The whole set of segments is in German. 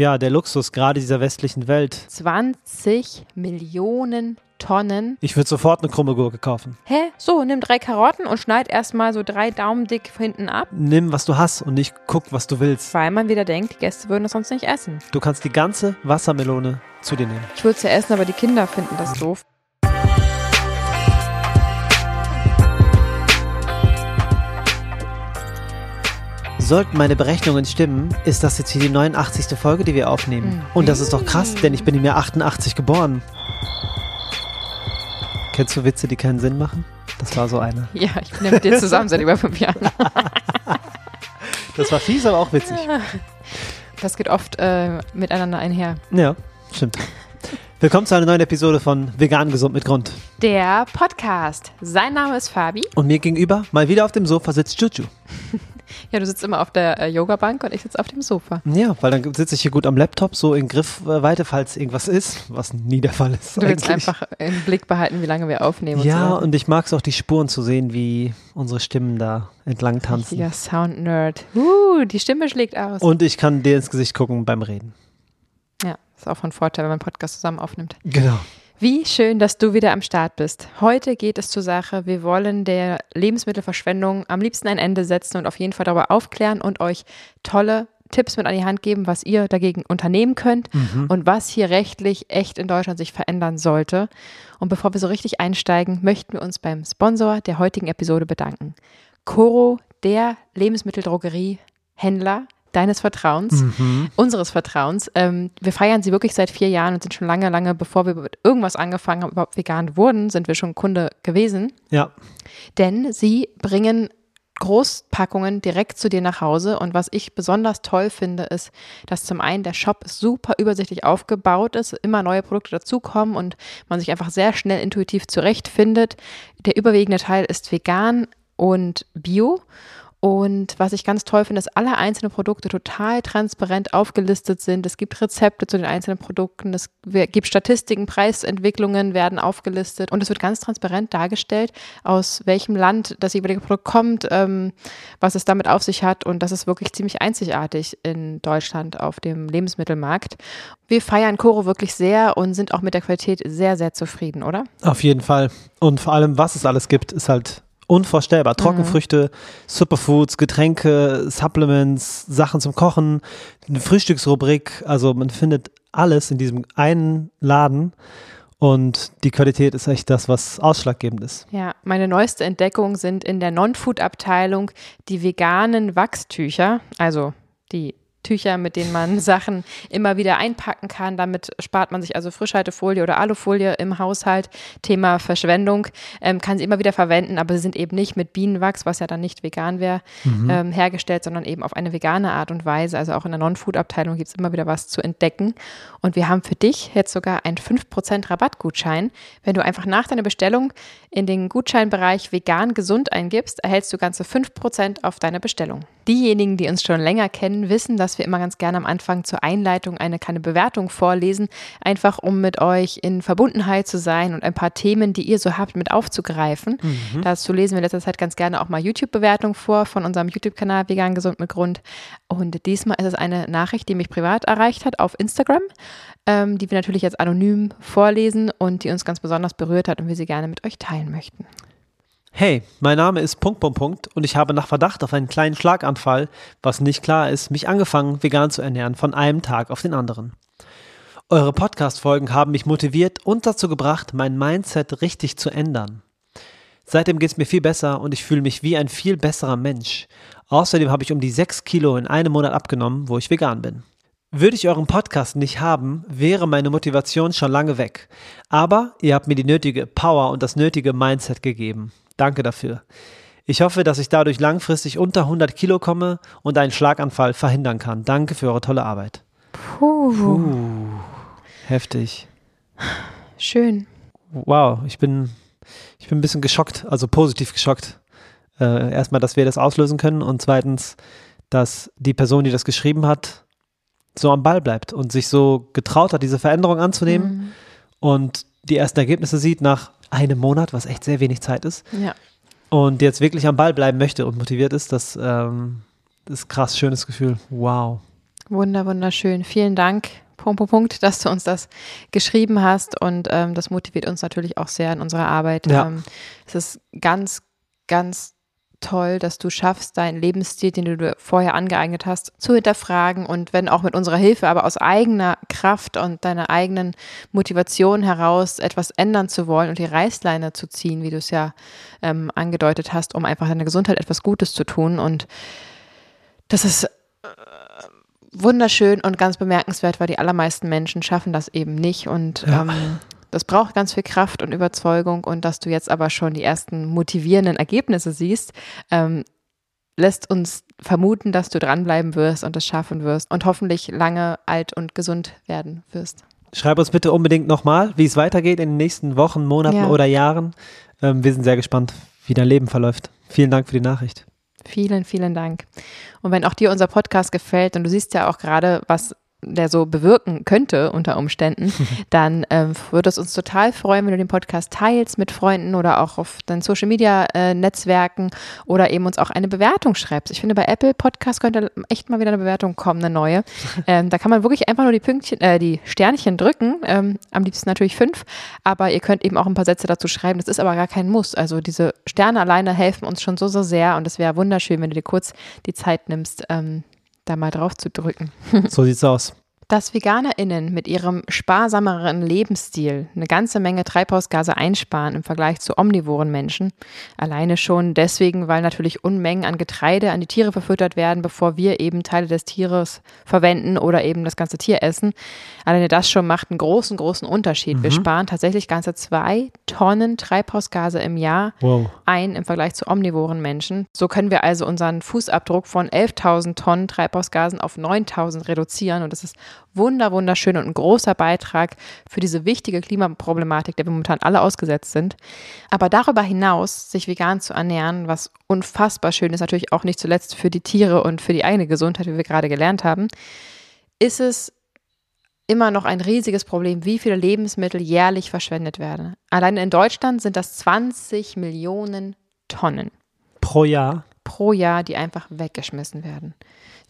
Ja, der Luxus gerade dieser westlichen Welt. 20 Millionen Tonnen. Ich würde sofort eine krumme Gurke kaufen. Hä? So, nimm drei Karotten und schneid erstmal so drei Daumen dick hinten ab. Nimm, was du hast und nicht guck, was du willst. Weil man wieder denkt, die Gäste würden das sonst nicht essen. Du kannst die ganze Wassermelone zu dir nehmen. Ich würde es ja essen, aber die Kinder finden das doof. Sollten meine Berechnungen stimmen, ist das jetzt hier die 89. Folge, die wir aufnehmen. Mhm. Und das ist doch krass, denn ich bin im Jahr 88 geboren. Kennst du Witze, die keinen Sinn machen? Das war so eine. Ja, ich bin ja mit dir zusammen seit über fünf Jahren. Das war fies, aber auch witzig. Das geht oft äh, miteinander einher. Ja, stimmt. Willkommen zu einer neuen Episode von Vegan Gesund mit Grund. Der Podcast. Sein Name ist Fabi. Und mir gegenüber, mal wieder auf dem Sofa, sitzt Juju. Ja, du sitzt immer auf der äh, Yogabank und ich sitze auf dem Sofa. Ja, weil dann sitze ich hier gut am Laptop, so in Griffweite, falls irgendwas ist, was nie der Fall ist. Du willst eigentlich. einfach im Blick behalten, wie lange wir aufnehmen. Ja, und so. und ich mag es auch, die Spuren zu sehen, wie unsere Stimmen da entlang tanzen. Richtiger Sound-Nerd. Uh, die Stimme schlägt aus. Und ich kann dir ins Gesicht gucken beim Reden. ja, ist auch von Vorteil, wenn man einen Podcast zusammen aufnimmt. Genau. Wie schön, dass du wieder am Start bist. Heute geht es zur Sache. Wir wollen der Lebensmittelverschwendung am liebsten ein Ende setzen und auf jeden Fall darüber aufklären und euch tolle Tipps mit an die Hand geben, was ihr dagegen unternehmen könnt und was hier rechtlich echt in Deutschland sich verändern sollte. Und bevor wir so richtig einsteigen, möchten wir uns beim Sponsor der heutigen Episode bedanken. Coro, der Lebensmitteldrogerie-Händler deines Vertrauens, unseres Vertrauens. Ähm, wir feiern sie wirklich seit vier Jahren und sind schon lange, lange, bevor wir mit irgendwas angefangen haben, überhaupt vegan wurden, sind wir schon Kunde gewesen. Ja, Denn sie bringen Großpackungen direkt zu dir nach Hause. Und was ich besonders toll finde, ist, dass zum einen der Shop super übersichtlich aufgebaut ist, immer neue Produkte dazukommen und man sich einfach sehr schnell intuitiv zurechtfindet. Der überwiegende Teil ist vegan und bio. Und was ich ganz toll finde, dass alle einzelnen Produkte total transparent aufgelistet sind. Es gibt Rezepte zu den einzelnen Produkten, es gibt Statistiken, Preisentwicklungen werden aufgelistet und es wird ganz transparent dargestellt, aus welchem Land das jeweilige Produkt kommt, ähm, was es damit auf sich hat. Und das ist wirklich ziemlich einzigartig in Deutschland auf dem Lebensmittelmarkt. Wir feiern Koro wirklich sehr und sind auch mit der Qualität sehr, sehr zufrieden, oder? auf jeden Fall. Und vor allem, was es alles gibt, ist halt unvorstellbar. Trockenfrüchte, Superfoods, Getränke, Supplements, Sachen zum Kochen, eine Frühstücksrubrik. Also man findet alles in diesem einen Laden. Und die Qualität ist echt das, was ausschlaggebend ist. Ja, meine neueste Entdeckung sind in der Non-Food-Abteilung die veganen Wachstücher, also die Tücher, mit denen man Sachen immer wieder einpacken kann. Damit spart man sich also Frischhaltefolie oder Alufolie im Haushalt. Thema Verschwendung ähm, kann sie immer wieder verwenden, aber sie sind eben nicht mit Bienenwachs, was ja dann nicht vegan wäre, ähm, hergestellt, sondern eben auf eine vegane Art und Weise. Also auch in der Non-Food-Abteilung gibt es immer wieder was zu entdecken. Und wir haben für dich jetzt sogar einen 5% Rabattgutschein. Wenn du einfach nach deiner Bestellung in den Gutscheinbereich vegan gesund eingibst, erhältst du ganze 5% auf deine Bestellung. Diejenigen, die uns schon länger kennen, wissen, dass wir immer ganz gerne am Anfang zur Einleitung eine kleine Bewertung vorlesen, einfach um mit euch in Verbundenheit zu sein und ein paar Themen, die ihr so habt, mit aufzugreifen. Dazu lesen wir in letzter Zeit ganz gerne auch mal YouTube-Bewertungen vor von unserem YouTube-Kanal Vegan Gesund mit Grund. Und diesmal ist es eine Nachricht, die mich privat erreicht hat auf Instagram, ähm, die wir natürlich jetzt anonym vorlesen und die uns ganz besonders berührt hat und wir sie gerne mit euch teilen möchten. Hey, mein Name ist Punkt, Punkt, Punkt und ich habe nach Verdacht auf einen kleinen Schlaganfall, was nicht klar ist, mich angefangen, vegan zu ernähren von einem Tag auf den anderen. Eure Podcast-Folgen haben mich motiviert und dazu gebracht, mein Mindset richtig zu ändern. Seitdem geht es mir viel besser und ich fühle mich wie ein viel besserer Mensch. Außerdem habe ich um die 6 Kilo in einem Monat abgenommen, wo ich vegan bin. Würde ich euren Podcast nicht haben, wäre meine Motivation schon lange weg. Aber ihr habt mir die nötige Power und das nötige Mindset gegeben. Danke dafür. Ich hoffe, dass ich dadurch langfristig unter 100 Kilo komme und einen Schlaganfall verhindern kann. Danke für eure tolle Arbeit. Puh, Heftig. schön. Wow, ich bin, ich bin ein bisschen geschockt, also positiv geschockt. Äh, erstmal, dass wir das auslösen können und zweitens, dass die Person, die das geschrieben hat, so am Ball bleibt und sich so getraut hat, diese Veränderung anzunehmen und die ersten Ergebnisse sieht nach einem Monat, was echt sehr wenig Zeit ist, Ja. und jetzt wirklich am Ball bleiben möchte und motiviert ist, das ähm, ist krass schönes Gefühl. Wow. Wunder, wunderschön. Vielen Dank, Punkt, Punkt, Punkt, dass du uns das geschrieben hast und ähm, das motiviert uns natürlich auch sehr in unserer Arbeit. Ja. Ähm, es ist ganz, ganz toll, dass du schaffst, deinen Lebensstil, den du dir vorher angeeignet hast, zu hinterfragen und wenn auch mit unserer Hilfe, aber aus eigener Kraft und deiner eigenen Motivation heraus etwas ändern zu wollen und die Reißleine zu ziehen, wie du es ja ähm, angedeutet hast, um einfach deiner Gesundheit etwas Gutes zu tun. Und das ist äh, wunderschön und ganz bemerkenswert, weil die allermeisten Menschen schaffen das eben nicht und Ja. ähm, das braucht ganz viel Kraft und Überzeugung und dass du jetzt aber schon die ersten motivierenden Ergebnisse siehst, ähm, lässt uns vermuten, dass du dranbleiben wirst und es schaffen wirst und hoffentlich lange alt und gesund werden wirst. Schreib uns bitte unbedingt nochmal, wie es weitergeht in den nächsten Wochen, Monaten Ja. oder Jahren. Ähm, wir sind sehr gespannt, wie dein Leben verläuft. Vielen Dank für die Nachricht. Vielen, vielen Dank. Und wenn auch dir unser Podcast gefällt und du siehst ja auch gerade, was der so bewirken könnte unter Umständen, dann ähm, würde es uns total freuen, wenn du den Podcast teilst mit Freunden oder auch auf deinen Social Media äh, Netzwerken oder eben uns auch eine Bewertung schreibst. Ich finde, bei Apple Podcast könnte echt mal wieder eine Bewertung kommen, eine neue. Ähm, da kann man wirklich einfach nur die Pünktchen, äh, die Sternchen drücken, ähm, am liebsten natürlich fünf, aber ihr könnt eben auch ein paar Sätze dazu schreiben. Das ist aber gar kein Muss. Also diese Sterne alleine helfen uns schon so, so sehr und es wäre wunderschön, wenn du dir kurz die Zeit nimmst, ähm, da mal drauf zu drücken. So sieht's aus. Dass VeganerInnen mit ihrem sparsameren Lebensstil eine ganze Menge Treibhausgase einsparen im Vergleich zu omnivoren Menschen. Alleine schon deswegen, weil natürlich Unmengen an Getreide an die Tiere verfüttert werden, bevor wir eben Teile des Tieres verwenden oder eben das ganze Tier essen. Alleine das schon macht einen großen, großen Unterschied. Wir sparen tatsächlich ganze zwei Tonnen Treibhausgase im Jahr Wow. ein im Vergleich zu omnivoren Menschen. So können wir also unseren Fußabdruck von 11.000 Tonnen Treibhausgasen auf 9.000 reduzieren. Und das ist wunder, wunderschön und ein großer Beitrag für diese wichtige Klimaproblematik, der wir momentan alle ausgesetzt sind. Aber darüber hinaus, sich vegan zu ernähren, was unfassbar schön ist, natürlich auch nicht zuletzt für die Tiere und für die eigene Gesundheit, wie wir gerade gelernt haben, ist es immer noch ein riesiges Problem, wie viele Lebensmittel jährlich verschwendet werden. Allein in Deutschland sind das 20 Millionen Tonnen Pro Jahr. pro Jahr, die einfach weggeschmissen werden.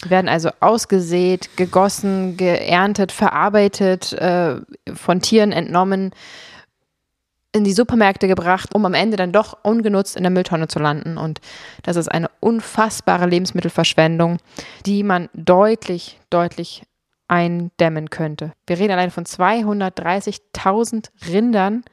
Werden also ausgesät, gegossen, geerntet, verarbeitet, äh, von Tieren entnommen, in die Supermärkte gebracht, um am Ende dann doch ungenutzt in der Mülltonne zu landen. Und das ist eine unfassbare Lebensmittelverschwendung, die man deutlich, deutlich eindämmen könnte. Wir reden allein von 230.000 Rindern,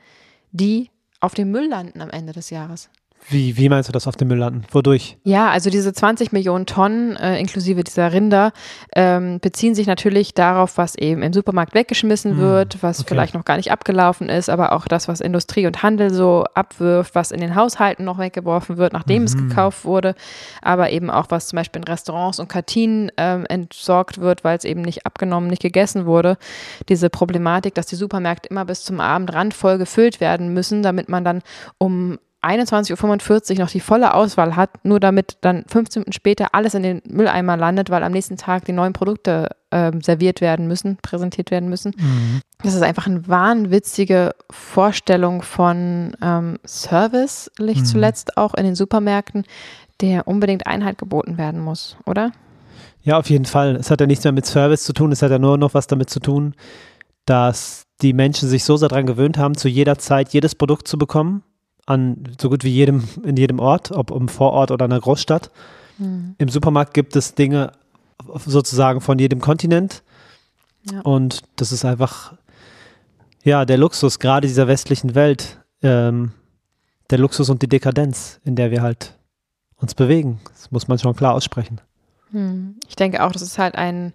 die auf dem Müll landen am Ende des Jahres. Wie, wie meinst du das auf dem Müll landen? Wodurch? Ja, also diese 20 Millionen Tonnen äh, inklusive dieser Rinder ähm, beziehen sich natürlich darauf, was eben im Supermarkt weggeschmissen Hm, wird, was okay. vielleicht noch gar nicht abgelaufen ist, aber auch das, was Industrie und Handel so abwirft, was in den Haushalten noch weggeworfen wird, nachdem es Mhm. gekauft wurde, aber eben auch was zum Beispiel in Restaurants und Kantinen ähm, entsorgt wird, weil es eben nicht abgenommen, nicht gegessen wurde. Diese Problematik, dass die Supermärkte immer bis zum Abend randvoll gefüllt werden müssen, damit man dann um 21.45 Uhr noch die volle Auswahl hat, nur damit dann 15 Minuten später alles in den Mülleimer landet, weil am nächsten Tag die neuen Produkte ähm, serviert werden müssen, präsentiert werden müssen. Das ist einfach eine wahnwitzige Vorstellung von ähm, Service, nicht Mhm. zuletzt auch in den Supermärkten, der unbedingt Einhalt geboten werden muss, oder? Ja, auf jeden Fall. Es hat ja nichts mehr mit Service zu tun, es hat ja nur noch was damit zu tun, dass die Menschen sich so sehr daran gewöhnt haben, zu jeder Zeit jedes Produkt zu bekommen, an so gut wie jedem, in jedem Ort, ob im Vorort oder in einer Großstadt. Im Supermarkt gibt es Dinge sozusagen von jedem Kontinent Ja. und das ist einfach, ja, der Luxus, gerade dieser westlichen Welt, ähm, der Luxus und die Dekadenz, in der wir halt uns bewegen. Das muss man schon klar aussprechen. Hm. Ich denke auch, das ist halt ein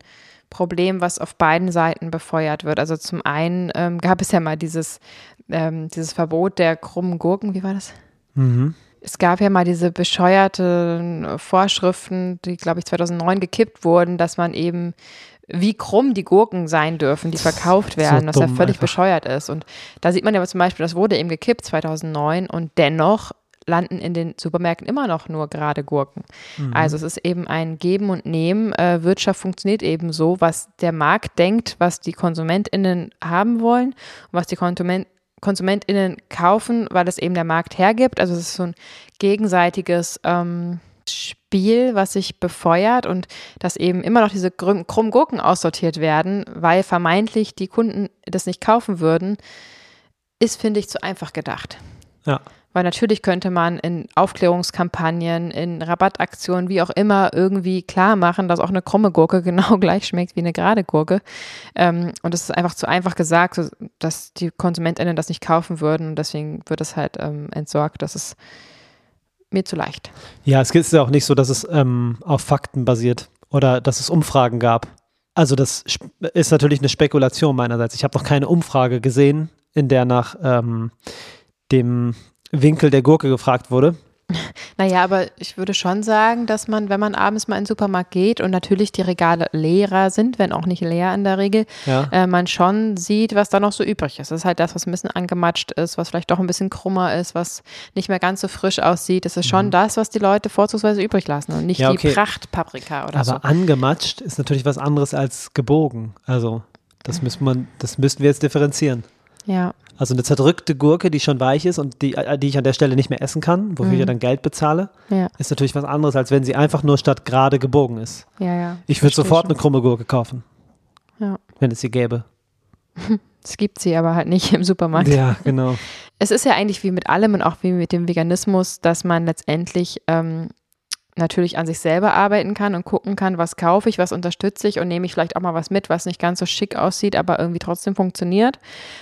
Problem, was auf beiden Seiten befeuert wird. Also zum einen ähm, gab es ja mal dieses, ähm, dieses Verbot der krummen Gurken, wie war das? Mhm. Es gab ja mal diese bescheuerten Vorschriften, die, glaube ich, 2009 gekippt wurden, dass man eben, wie krumm die Gurken sein dürfen, die verkauft So werden, was ja völlig einfach. bescheuert ist. Und da sieht man ja zum Beispiel, das wurde eben gekippt 2009 und dennoch landen in den Supermärkten immer noch nur gerade Gurken. Mhm. Also es ist eben ein Geben und Nehmen. Äh, Wirtschaft funktioniert eben so, was der Markt denkt, was die KonsumentInnen haben wollen und was die Konsument KonsumentInnen kaufen, weil es eben der Markt hergibt. Also es ist so ein gegenseitiges ähm, Spiel, was sich befeuert und dass eben immer noch diese krummen Gurken aussortiert werden, weil vermeintlich die Kunden das nicht kaufen würden, ist, finde ich, zu einfach gedacht. Ja. Weil natürlich könnte man in Aufklärungskampagnen, in Rabattaktionen, wie auch immer, irgendwie klar machen, dass auch eine krumme Gurke genau gleich schmeckt wie eine gerade Gurke. Ähm, und es ist einfach zu einfach gesagt, dass die KonsumentInnen das nicht kaufen würden. Und deswegen wird es halt ähm, entsorgt. Das ist mir zu leicht. Ja, es ist ja auch nicht so, dass es ähm, auf Fakten basiert oder dass es Umfragen gab. Also das ist natürlich eine Spekulation meinerseits. Ich habe noch keine Umfrage gesehen, in der nach ähm, dem Winkel der Gurke gefragt wurde. Naja, aber ich würde schon sagen, dass man, wenn man abends mal in den Supermarkt geht und natürlich die Regale leerer sind, wenn auch nicht leer in der Regel, ja. äh, man schon sieht, was da noch so übrig ist. Das ist halt das, was ein bisschen angematscht ist, was vielleicht doch ein bisschen krummer ist, was nicht mehr ganz so frisch aussieht. Das ist schon mhm. das, was die Leute vorzugsweise übrig lassen und nicht ja, okay. die Prachtpaprika oder aber so. Aber angematscht ist natürlich was anderes als gebogen. Also das müssen man, das müssten wir jetzt differenzieren. Ja. Also eine zerdrückte Gurke, die schon weich ist und die, äh, die ich an der Stelle nicht mehr essen kann, wofür mhm. ich ja dann Geld bezahle, ja. ist natürlich was anderes, als wenn sie einfach nur statt gerade gebogen ist. Ja, ja. Ich würde sofort schon. eine krumme Gurke kaufen. Ja. Wenn es sie gäbe. Es gibt sie aber halt nicht im Supermarkt. Ja, genau. Es ist ja eigentlich wie mit allem und auch wie mit dem Veganismus, dass man letztendlich ähm, natürlich an sich selber arbeiten kann und gucken kann, was kaufe ich, was unterstütze ich und nehme ich vielleicht auch mal was mit, was nicht ganz so schick aussieht, aber irgendwie trotzdem funktioniert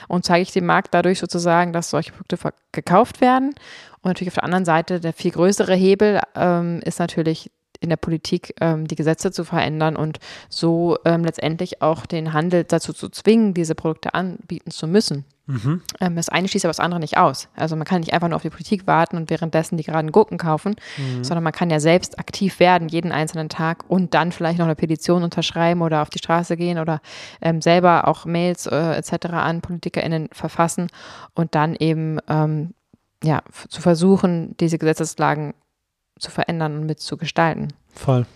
und zeige ich dem Markt dadurch sozusagen, dass solche Produkte gekauft werden. Und natürlich auf der anderen Seite der viel größere Hebel ähm, ist natürlich in der Politik ähm, die Gesetze zu verändern und so ähm, letztendlich auch den Handel dazu zu zwingen, diese Produkte anbieten zu müssen. Mhm. Ähm, das eine schließt aber das andere nicht aus. Also man kann nicht einfach nur auf die Politik warten und währenddessen die geraden Gurken kaufen, mhm. sondern man kann ja selbst aktiv werden jeden einzelnen Tag und dann vielleicht noch eine Petition unterschreiben oder auf die Straße gehen oder ähm, selber auch Mails äh, etc. an PolitikerInnen verfassen und dann eben ähm, ja, zu versuchen, diese Gesetzeslagen zu verändern und mitzugestalten. Voll.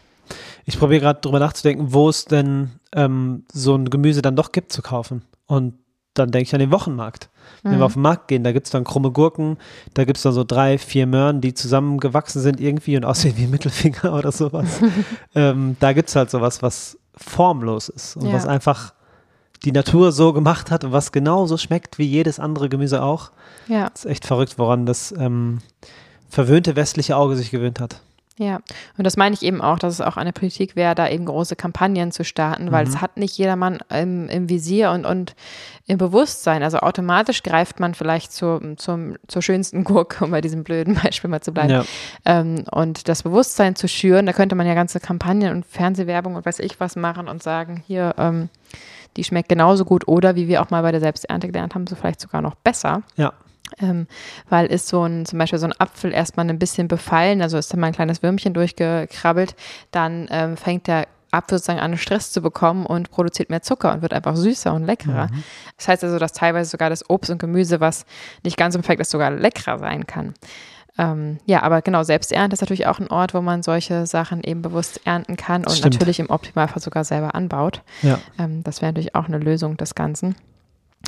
Ich probiere gerade drüber nachzudenken, wo es denn ähm, so ein Gemüse dann doch gibt zu kaufen. Und dann denke ich an den Wochenmarkt. Wenn mhm. wir auf den Markt gehen, da gibt es dann krumme Gurken, da gibt es dann so drei, vier Möhren, die zusammengewachsen sind irgendwie und aussehen wie Mittelfinger oder sowas. ähm, da gibt es halt sowas, was formlos ist und ja. was einfach die Natur so gemacht hat und was genauso schmeckt wie jedes andere Gemüse auch. Ja. Das ist echt verrückt, woran das ähm, verwöhnte westliche Auge sich gewöhnt hat. Ja, und das meine ich eben auch, dass es auch eine Politik wäre, da eben große Kampagnen zu starten, weil mhm. es hat nicht jedermann im, im Visier und, und im Bewusstsein. Also automatisch greift man vielleicht zur, zum, zur schönsten Gurke, um bei diesem blöden Beispiel mal zu bleiben. Ja. Ähm, und das Bewusstsein zu schüren, da könnte man ja ganze Kampagnen und Fernsehwerbung und weiß ich was machen und sagen, hier, ähm, die schmeckt genauso gut oder wie wir auch mal bei der Selbsternte gelernt haben, so vielleicht sogar noch besser. Ja. Ähm, weil ist so ein, zum Beispiel so ein Apfel erstmal ein bisschen befallen, also ist da mal ein kleines Würmchen durchgekrabbelt, dann ähm, fängt der Apfel sozusagen an, Stress zu bekommen und produziert mehr Zucker und wird einfach süßer und leckerer. Mhm. Das heißt also, dass teilweise sogar das Obst und Gemüse, was nicht ganz so perfekt ist, sogar leckerer sein kann. Ähm, ja, aber genau, Selbsternte ist natürlich auch ein Ort, wo man solche Sachen eben bewusst ernten kann und Stimmt. natürlich im Optimalfall sogar selber anbaut. Ja. Ähm, das wäre natürlich auch eine Lösung des Ganzen.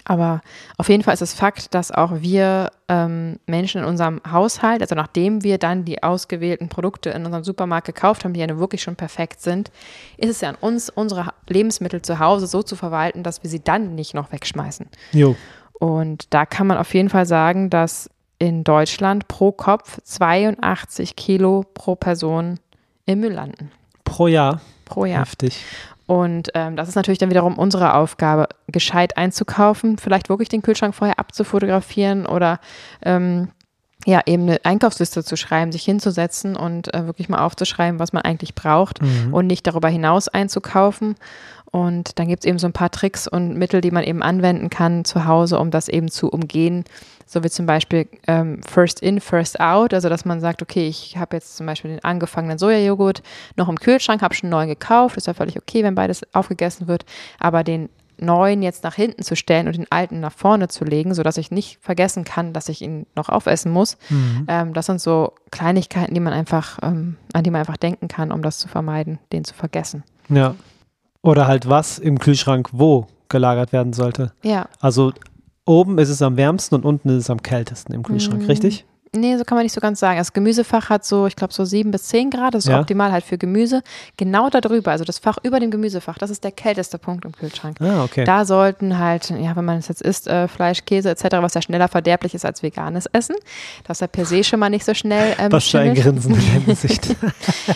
Aber auf jeden Fall ist es Fakt, dass auch wir ähm, Menschen in unserem Haushalt, also nachdem wir dann die ausgewählten Produkte in unserem Supermarkt gekauft haben, die ja wirklich schon perfekt sind, ist es ja an uns, unsere Lebensmittel zu Hause so zu verwalten, dass wir sie dann nicht noch wegschmeißen. Jo. Und da kann man auf jeden Fall sagen, dass in Deutschland pro Kopf 82 Kilo pro Person im Müll landen. Pro Jahr? Pro Jahr. Heftig. Und ähm, das ist natürlich dann wiederum unsere Aufgabe, gescheit einzukaufen, vielleicht wirklich den Kühlschrank vorher abzufotografieren oder ähm, ja, eben eine Einkaufsliste zu schreiben, sich hinzusetzen und äh, wirklich mal aufzuschreiben, was man eigentlich braucht mhm. und nicht darüber hinaus einzukaufen. Und dann gibt es eben so ein paar Tricks und Mittel, die man eben anwenden kann zu Hause, um das eben zu umgehen. So wie zum Beispiel ähm, First in, First out. Also, dass man sagt, okay, ich habe jetzt zum Beispiel den angefangenen Sojajoghurt noch im Kühlschrank, habe schon neu gekauft. Ist ja völlig okay, wenn beides aufgegessen wird. Aber den neuen jetzt nach hinten zu stellen und den alten nach vorne zu legen, sodass ich nicht vergessen kann, dass ich ihn noch aufessen muss. Mhm. Ähm, das sind so Kleinigkeiten, die man einfach, ähm, an die man einfach denken kann, um das zu vermeiden, den zu vergessen. Ja. Oder halt was im Kühlschrank wo gelagert werden sollte. Ja. Also oben ist es am wärmsten und unten ist es am kältesten im Kühlschrank, mhm. richtig? Nee, so kann man nicht so ganz sagen. Das Gemüsefach hat so, ich glaube, so sieben bis zehn Grad. Das ist Ja. optimal halt für Gemüse. Genau darüber, also das Fach über dem Gemüsefach, das ist der kälteste Punkt im Kühlschrank. Ah, okay. Da sollten halt, ja, wenn man es jetzt isst, äh, Fleisch, Käse etc., was ja schneller verderblich ist als veganes Essen, das ist ja per se schon mal nicht so schnell ähm, Was für ein. Grinsen in deinem Gesicht.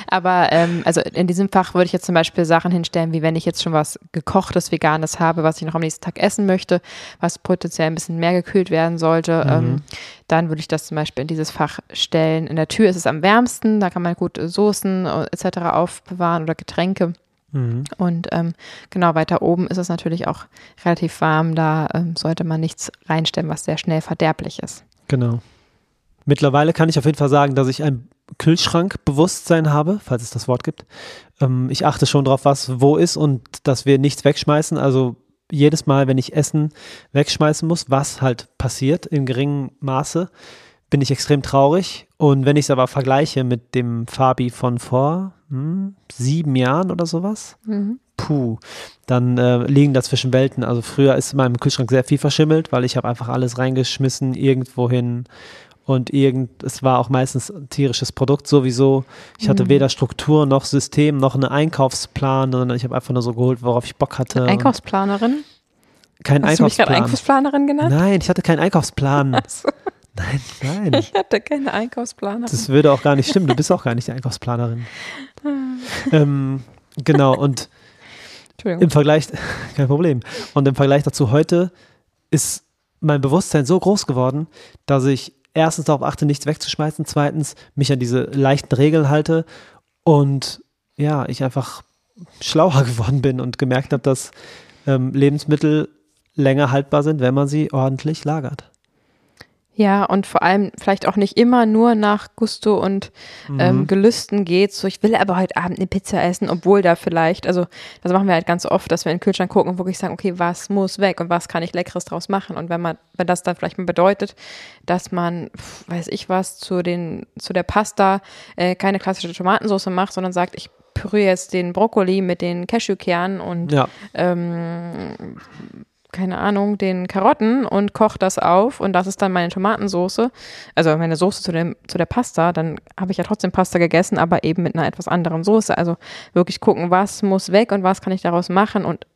Aber ähm, also in diesem Fach würde ich jetzt zum Beispiel Sachen hinstellen, wie wenn ich jetzt schon was gekochtes, veganes habe, was ich noch am nächsten Tag essen möchte, was potenziell ein bisschen mehr gekühlt werden sollte, ähm, dann würde ich das zum Beispiel in dieses Fach stellen. In der Tür ist es am wärmsten, da kann man gut Soßen äh, etc. aufbewahren oder Getränke. Mhm. Und ähm, genau weiter oben ist es natürlich auch relativ warm, da ähm, sollte man nichts reinstellen, was sehr schnell verderblich ist. Genau. Mittlerweile kann ich auf jeden Fall sagen, dass ich ein Kühlschrankbewusstsein habe, falls es das Wort gibt. Ähm, ich achte schon drauf, was wo ist und dass wir nichts wegschmeißen. Also jedes Mal, wenn ich Essen wegschmeißen muss, was halt passiert in geringem Maße, bin ich extrem traurig. Und wenn ich es aber vergleiche mit dem Fabi von vor hm, sieben Jahren oder sowas, puh, dann äh, liegen dazwischen Welten. Also früher ist in meinem Kühlschrank sehr viel verschimmelt, weil ich habe einfach alles reingeschmissen, irgendwohin und irgend, es war auch meistens ein tierisches Produkt sowieso. Ich hatte weder Struktur noch System noch einen Einkaufsplan, sondern ich habe einfach nur so geholt, worauf ich Bock hatte. Einkaufsplanerin? Kein Hast du mich gerade Einkaufsplan. Einkaufsplanerin genannt? Nein, ich hatte keinen Einkaufsplan. Achso, Nein, nein. ich hatte keine Einkaufsplanerin. Das würde auch gar nicht stimmen. Du bist auch gar nicht die Einkaufsplanerin. ähm, genau, und im Vergleich, kein Problem. Und im Vergleich dazu heute ist mein Bewusstsein so groß geworden, dass ich erstens darauf achte, nichts wegzuschmeißen, zweitens mich an diese leichten Regeln halte und ja, ich einfach schlauer geworden bin und gemerkt habe, dass ähm, Lebensmittel länger haltbar sind, wenn man sie ordentlich lagert. Ja, und vor allem vielleicht auch nicht immer nur nach Gusto und Mhm. ähm, Gelüsten geht. So, ich will aber heute Abend eine Pizza essen, obwohl da vielleicht, also das machen wir halt ganz oft, dass wir in den Kühlschrank gucken und wirklich sagen, okay, was muss weg und was kann ich Leckeres draus machen? Und wenn man, wenn das dann vielleicht mal bedeutet, dass man, weiß ich was, zu den, zu der Pasta äh, keine klassische Tomatensauce macht, sondern sagt, ich püriere jetzt den Brokkoli mit den Cashewkernen und Ja, ähm, keine Ahnung, den Karotten und koche das auf und das ist dann meine Tomatensoße, also meine Soße zu, dem, zu der Pasta, dann habe ich ja trotzdem Pasta gegessen, aber eben mit einer etwas anderen Soße. Also wirklich gucken, was muss weg und was kann ich daraus machen und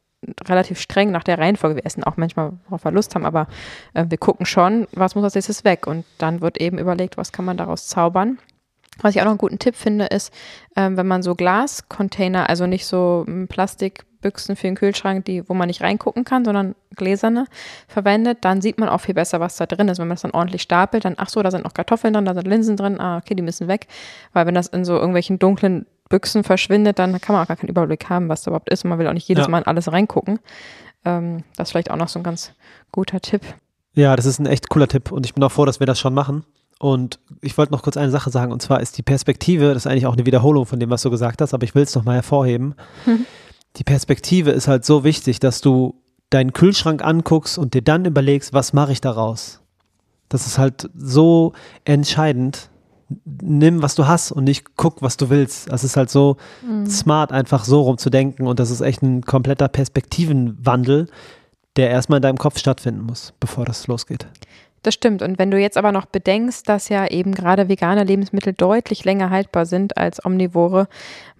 relativ streng nach der Reihenfolge. Wir essen auch manchmal, worauf wir Lust haben, aber äh, wir gucken schon, was muss als nächstes weg und dann wird eben überlegt, was kann man daraus zaubern. Was ich auch noch einen guten Tipp finde, ist, ähm, wenn man so Glascontainer, also nicht so ähm, Plastikbüchsen für den Kühlschrank, die, wo man nicht reingucken kann, sondern gläserne verwendet, dann sieht man auch viel besser, was da drin ist. Wenn man das dann ordentlich stapelt, dann, ach so, da sind noch Kartoffeln drin, da sind Linsen drin, ah, okay, die müssen weg. Weil wenn das in so irgendwelchen dunklen Büchsen verschwindet, dann kann man auch gar keinen Überblick haben, was da überhaupt ist. Und man will auch nicht jedes Ja. Mal in alles reingucken. Ähm, das ist vielleicht auch noch so ein ganz guter Tipp. Ja, das ist ein echt cooler Tipp und ich bin auch froh, dass wir das schon machen. Und ich wollte noch kurz eine Sache sagen, und zwar ist die Perspektive, das ist eigentlich auch eine Wiederholung von dem, was du gesagt hast, aber ich will es nochmal hervorheben. Die Perspektive ist halt so wichtig, dass du deinen Kühlschrank anguckst und dir dann überlegst, was mache ich daraus? Das ist halt so entscheidend. Nimm, was du hast und nicht guck, was du willst. Das ist halt so smart, einfach so rumzudenken und das ist echt ein kompletter Perspektivenwandel, der erstmal in deinem Kopf stattfinden muss, bevor das losgeht. Das stimmt. Und wenn du jetzt aber noch bedenkst, dass ja eben gerade vegane Lebensmittel deutlich länger haltbar sind als omnivore,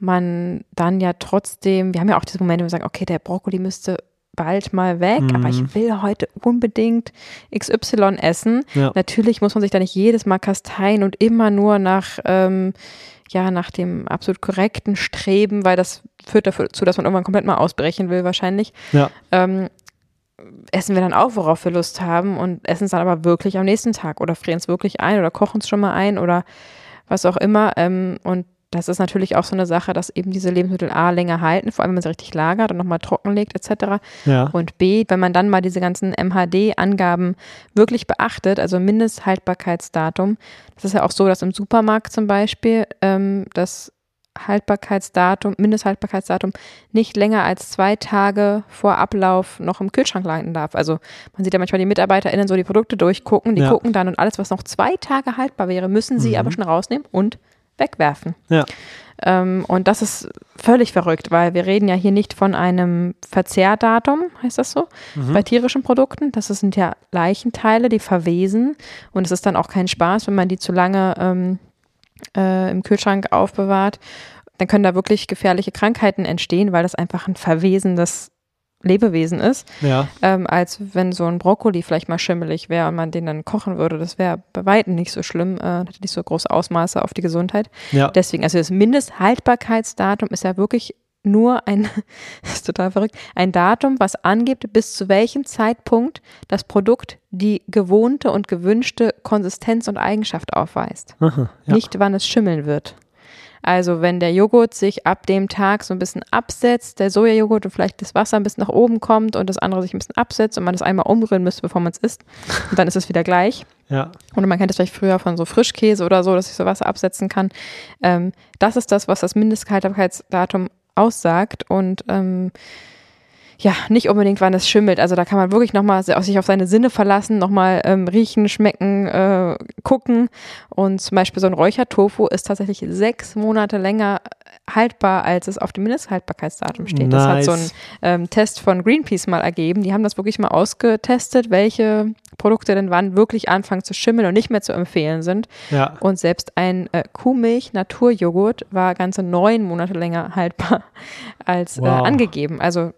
man dann ja trotzdem, wir haben ja auch diese Momente, wo wir sagen, okay, der Brokkoli müsste bald mal weg, Mhm. aber ich will heute unbedingt XY essen. Ja. Natürlich muss man sich da nicht jedes Mal kasteien und immer nur nach, ähm, ja, nach dem absolut korrekten Streben, weil das führt dazu, dass man irgendwann komplett mal ausbrechen will, wahrscheinlich Ja, ähm, essen wir dann auch, worauf wir Lust haben und essen es dann aber wirklich am nächsten Tag oder frieren es wirklich ein oder kochen es schon mal ein oder was auch immer. Ähm, und das ist natürlich auch so eine Sache, dass eben diese Lebensmittel A länger halten, vor allem wenn man sie richtig lagert und nochmal trockenlegt etc. ja, Und B, wenn man dann mal diese ganzen MHD-Angaben wirklich beachtet, also Mindesthaltbarkeitsdatum, das ist ja auch so, dass im Supermarkt zum Beispiel ähm, das Haltbarkeitsdatum, Mindesthaltbarkeitsdatum nicht länger als zwei Tage vor Ablauf noch im Kühlschrank landen darf. Also man sieht ja manchmal die MitarbeiterInnen so die Produkte durchgucken, die Ja. gucken dann und alles, was noch zwei Tage haltbar wäre, müssen sie Mhm. aber schon rausnehmen und wegwerfen. ja. Ähm, und das ist völlig verrückt, weil wir reden ja hier nicht von einem Verzehrdatum, heißt das so, mhm. bei tierischen Produkten. Das sind ja Leichenteile, die verwesen. Und es ist dann auch kein Spaß, wenn man die zu lange ähm, äh, im Kühlschrank aufbewahrt. Dann können da wirklich gefährliche Krankheiten entstehen, weil das einfach ein verwesendes Lebewesen ist, ja. ähm, als wenn so ein Brokkoli vielleicht mal schimmelig wäre und man den dann kochen würde. Das wäre bei weitem nicht so schlimm, äh, hätte nicht so große Ausmaße auf die Gesundheit. Ja. Deswegen, also das Mindesthaltbarkeitsdatum ist ja wirklich nur ein, das ist total verrückt, ein Datum, was angibt, bis zu welchem Zeitpunkt das Produkt die gewohnte und gewünschte Konsistenz und Eigenschaft aufweist. Aha, ja. Nicht, wann es schimmeln wird. Also wenn der Joghurt sich ab dem Tag so ein bisschen absetzt, der Sojajoghurt und vielleicht das Wasser ein bisschen nach oben kommt und das andere sich ein bisschen absetzt und man das einmal umrühren müsste, bevor man es isst, und dann ist es wieder gleich. Ja. Oder man kennt es vielleicht früher von so Frischkäse oder so, dass ich so Wasser absetzen kann. Ähm, das ist das, was das Mindesthaltbarkeitsdatum aussagt und ähm, ja, nicht unbedingt, wann es schimmelt. Also da kann man wirklich nochmal sich auf seine Sinne verlassen, nochmal ähm, riechen, schmecken, äh, gucken. Und zum Beispiel so ein Räuchertofu ist tatsächlich sechs Monate länger haltbar, als es auf dem Mindesthaltbarkeitsdatum steht. Nice. Das hat so ein ähm, Test von Greenpeace mal ergeben. Die haben das wirklich mal ausgetestet, welche Produkte denn wann wirklich anfangen zu schimmeln und nicht mehr zu empfehlen sind. Ja. Und selbst ein äh, Kuhmilch-Naturjoghurt war ganze neun Monate länger haltbar als Wow. äh, angegeben. Also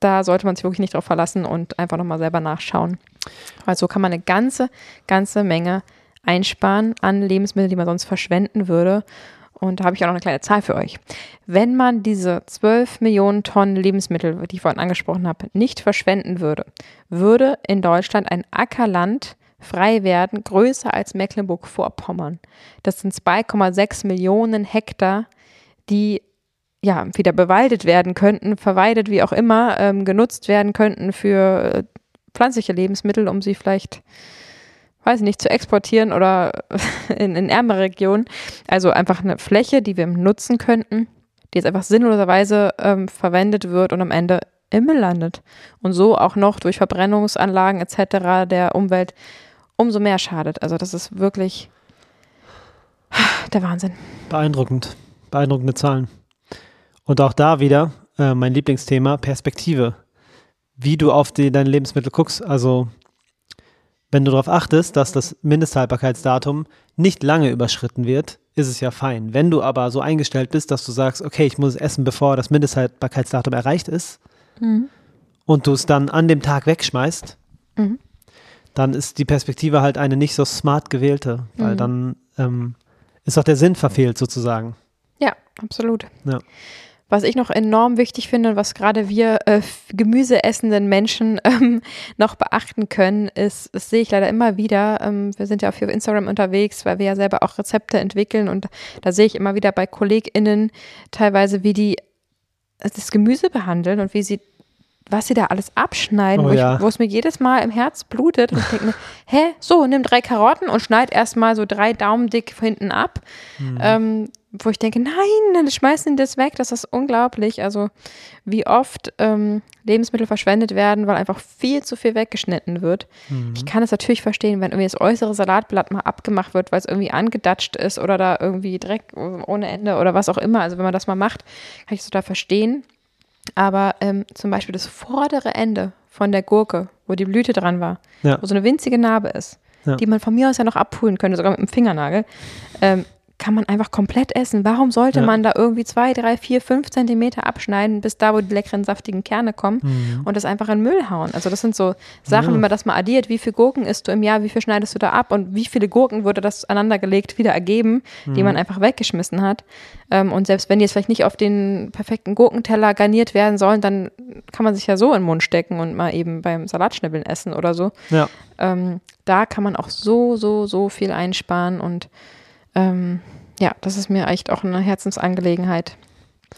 da sollte man sich wirklich nicht drauf verlassen und einfach nochmal selber nachschauen. Weil so kann man eine ganze, ganze Menge einsparen an Lebensmitteln, die man sonst verschwenden würde. Und da habe ich auch noch eine kleine Zahl für euch. Wenn man diese 12 Millionen Tonnen Lebensmittel, die ich vorhin angesprochen habe, nicht verschwenden würde, würde in Deutschland ein Ackerland frei werden, größer als Mecklenburg-Vorpommern. Das sind 2,6 Millionen Hektar, die ja, wieder bewaldet werden könnten, verweidet, wie auch immer, ähm, genutzt werden könnten für äh, pflanzliche Lebensmittel, um sie vielleicht, weiß ich nicht, zu exportieren oder in, in ärmere Regionen. Also einfach eine Fläche, die wir nutzen könnten, die jetzt einfach sinnloserweise ähm, verwendet wird und am Ende im Müll landet. Und so auch noch durch Verbrennungsanlagen etc. der Umwelt umso mehr schadet. Also das ist wirklich der Wahnsinn. Beeindruckend. Beeindruckende Zahlen. Und auch da wieder äh, mein Lieblingsthema, Perspektive. Wie du auf die, deine Lebensmittel guckst. Also, wenn du darauf achtest, dass das Mindesthaltbarkeitsdatum nicht lange überschritten wird, ist es ja fein. Wenn du aber so eingestellt bist, dass du sagst, okay, ich muss es essen, bevor das Mindesthaltbarkeitsdatum erreicht ist, Mhm. und du es dann an dem Tag wegschmeißt, Mhm. dann ist die Perspektive halt eine nicht so smart gewählte, weil Mhm. dann ähm, ist auch der Sinn verfehlt sozusagen. Ja, absolut. Ja. Was ich noch enorm wichtig finde und was gerade wir äh, Gemüse essenden Menschen ähm, noch beachten können, ist, das sehe ich leider immer wieder, ähm, wir sind ja auf Instagram unterwegs, weil wir ja selber auch Rezepte entwickeln und da sehe ich immer wieder bei KollegInnen teilweise, wie die das Gemüse behandeln und wie sie was sie da alles abschneiden, Oh wo, ja. ich, wo es mir jedes Mal im Herz blutet und ich denke mir, hä, so, nimm drei Karotten und schneid erstmal so drei Daumen dick hinten ab. Mhm. Ähm, wo ich denke, nein, dann schmeißen die das weg, das ist unglaublich. Also wie oft ähm, Lebensmittel verschwendet werden, weil einfach viel zu viel weggeschnitten wird. Mhm. Ich kann es natürlich verstehen, wenn irgendwie das äußere Salatblatt mal abgemacht wird, weil es irgendwie angedatscht ist oder da irgendwie Dreck ohne Ende oder was auch immer. Also wenn man das mal macht, kann ich es total verstehen. Aber ähm, zum Beispiel das vordere Ende von der Gurke, wo die Blüte dran war, Ja. wo so eine winzige Narbe ist, Ja. die man von mir aus ja noch abholen könnte, sogar mit dem Fingernagel, ähm, kann man einfach komplett essen. Warum sollte Ja. man da irgendwie zwei, drei, vier, fünf Zentimeter abschneiden, bis da, wo die leckeren, saftigen Kerne kommen Mhm. und das einfach in Müll hauen? Also das sind so Sachen, Ja. wenn man das mal addiert, wie viele Gurken isst du im Jahr, wie viel schneidest du da ab und wie viele Gurken würde das aneinandergelegt wieder ergeben, die Mhm. man einfach weggeschmissen hat. Ähm, und selbst wenn die jetzt vielleicht nicht auf den perfekten Gurkenteller garniert werden sollen, dann kann man sich ja so in den Mund stecken und mal eben beim Salatschnibbeln essen oder so. Ja. Ähm, da kann man auch so, so, so viel einsparen und ähm, ja, das ist mir echt auch eine Herzensangelegenheit.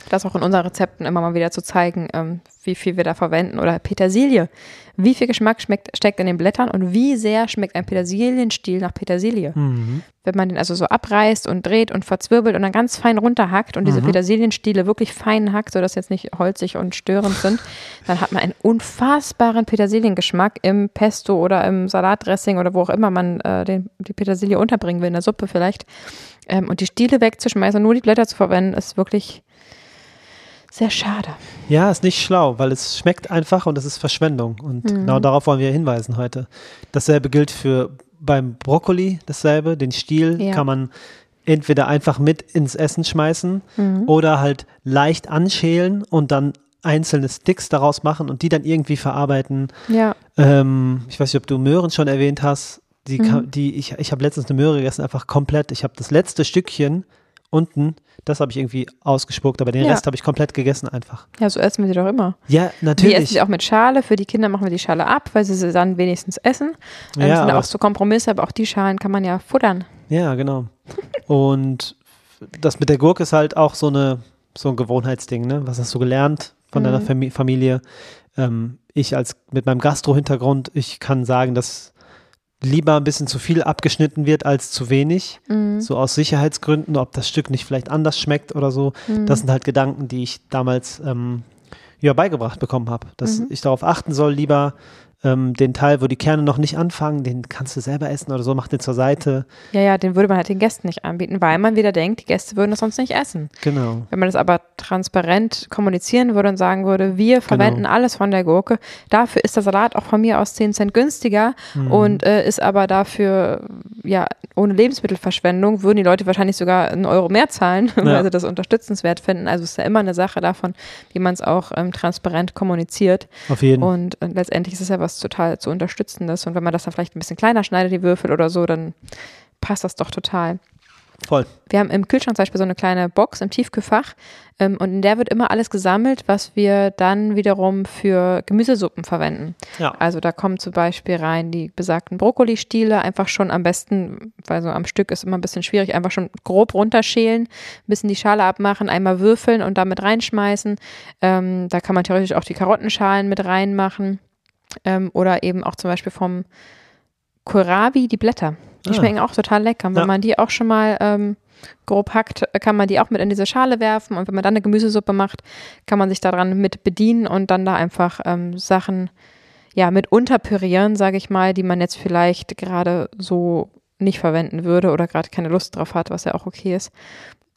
Das auch in unseren Rezepten immer mal wieder zu zeigen, ähm, wie viel wir da verwenden. Oder Petersilie. Wie viel Geschmack schmeckt, steckt in den Blättern und wie sehr schmeckt ein Petersilienstiel nach Petersilie? Mhm. Wenn man den also so abreißt und dreht und verzwirbelt und dann ganz fein runterhackt und diese Mhm. Petersilienstiele wirklich fein hackt, sodass jetzt nicht holzig und störend sind, dann hat man einen unfassbaren Petersiliengeschmack im Pesto oder im Salatdressing oder wo auch immer man äh, den, die Petersilie unterbringen will, in der Suppe vielleicht. Ähm, und die Stiele wegzuschmeißen und nur die Blätter zu verwenden, ist wirklich sehr schade. Ja, ist nicht schlau, weil es schmeckt einfach und es ist Verschwendung. Und Mhm. genau darauf wollen wir hinweisen heute. Dasselbe gilt für beim Brokkoli, dasselbe. Den Stiel Ja. kann man entweder einfach mit ins Essen schmeißen Mhm. oder halt leicht anschälen und dann einzelne Sticks daraus machen und die dann irgendwie verarbeiten. Ja, Ähm, ich weiß nicht, ob du Möhren schon erwähnt hast. Die, Mhm. die ich, ich habe letztens eine Möhre gegessen, einfach komplett. Ich habe das letzte Stückchen unten, das habe ich irgendwie ausgespuckt, aber den Ja. Rest habe ich komplett gegessen einfach. ja, so essen wir sie doch immer. Ja, Wir essen natürlich. sie auch mit Schale. Für die Kinder machen wir die Schale ab, weil sie sie dann wenigstens essen. Ähm, Ja, sind auch so Kompromisse, aber auch die Schalen kann man ja futtern. Ja, genau. Und das mit der Gurke ist halt auch so eine so ein Gewohnheitsding, ne? Was hast du gelernt von deiner Mhm. Fami Familie? Ähm, ich als mit meinem Gastro-Hintergrund, ich kann sagen, dass lieber ein bisschen zu viel abgeschnitten wird als zu wenig. Mhm. So aus Sicherheitsgründen, ob das Stück nicht vielleicht anders schmeckt oder so. Mhm. Das sind halt Gedanken, die ich damals ähm, ja, beigebracht bekommen habe. Dass Mhm. ich darauf achten soll, lieber ähm, den Teil, wo die Kerne noch nicht anfangen, den kannst du selber essen oder so, mach den zur Seite. Ja, ja, den würde man halt den Gästen nicht anbieten, weil man wieder denkt, die Gäste würden das sonst nicht essen. Genau. Wenn man das aber transparent kommunizieren würde und sagen würde, wir verwenden alles von der Gurke, dafür ist der Salat auch von mir aus 10 Cent günstiger Mhm. und äh, ist aber dafür, ja, ohne Lebensmittelverschwendung, würden die Leute wahrscheinlich sogar einen Euro mehr zahlen, weil sie das unterstützenswert finden. Also es ist ja immer eine Sache davon, wie man es auch ähm, transparent kommuniziert. Auf jeden Fall. Und äh, letztendlich ist es ja was total zu unterstützendes. Und wenn man das dann vielleicht ein bisschen kleiner schneidet, die Würfel oder so, dann passt das doch total. Voll. Wir haben im Kühlschrank zum Beispiel so eine kleine Box im Tiefkühlfach ähm, und in der wird immer alles gesammelt, was wir dann wiederum für Gemüsesuppen verwenden. Ja. Also da kommen zum Beispiel rein die besagten Brokkolistiele, einfach schon am besten, weil so am Stück ist immer ein bisschen schwierig, einfach schon grob runterschälen, ein bisschen die Schale abmachen, einmal würfeln und damit reinschmeißen. Ähm, da kann man theoretisch auch die Karottenschalen mit reinmachen ähm, oder eben auch zum Beispiel vom Kohlrabi die Blätter. Die Ah. schmecken auch total lecker. Und wenn Ja. man die auch schon mal ähm, grob hackt, kann man die auch mit in diese Schale werfen. Und wenn man dann eine Gemüsesuppe macht, kann man sich daran mit bedienen und dann da einfach ähm, Sachen ja mit unterpürieren, sage ich mal, die man jetzt vielleicht gerade so nicht verwenden würde oder gerade keine Lust drauf hat, was ja auch okay ist.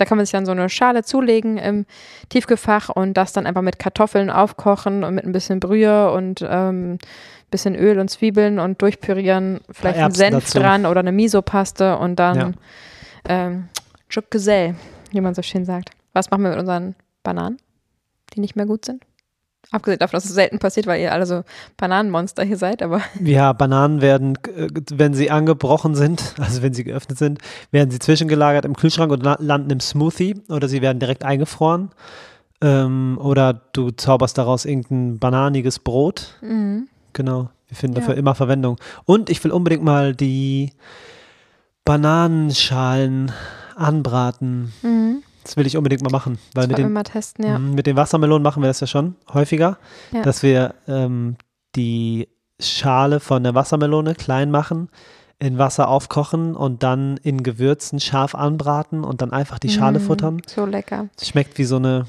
Da kann man sich dann so eine Schale zulegen im Tiefkühlfach und das dann einfach mit Kartoffeln aufkochen und mit ein bisschen Brühe und ähm, bisschen Öl und Zwiebeln und durchpürieren, vielleicht einen Senf dazu. dran oder eine Miso-Paste und dann Ja. ähm, Juk wie man so schön sagt. Was machen wir mit unseren Bananen, die nicht mehr gut sind? Abgesehen davon, dass es selten passiert, weil ihr alle so Bananenmonster hier seid, aber Ja, Bananen werden, äh, wenn sie angebrochen sind, also wenn sie geöffnet sind, werden sie zwischengelagert im Kühlschrank und la- landen im Smoothie oder sie werden direkt eingefroren. Ähm, oder du zauberst daraus irgendein bananiges Brot. Genau, wir finden Ja. dafür immer Verwendung. Und ich will unbedingt mal die Bananenschalen anbraten. Das will ich unbedingt mal machen. Weil mit den, mal testen, ja. Mhm, mit den Wassermelonen machen wir das ja schon häufiger, Ja. dass wir ähm, die Schale von der Wassermelone klein machen, in Wasser aufkochen und dann in Gewürzen scharf anbraten und dann einfach die Schale Mm, futtern. So lecker. Schmeckt wie so eine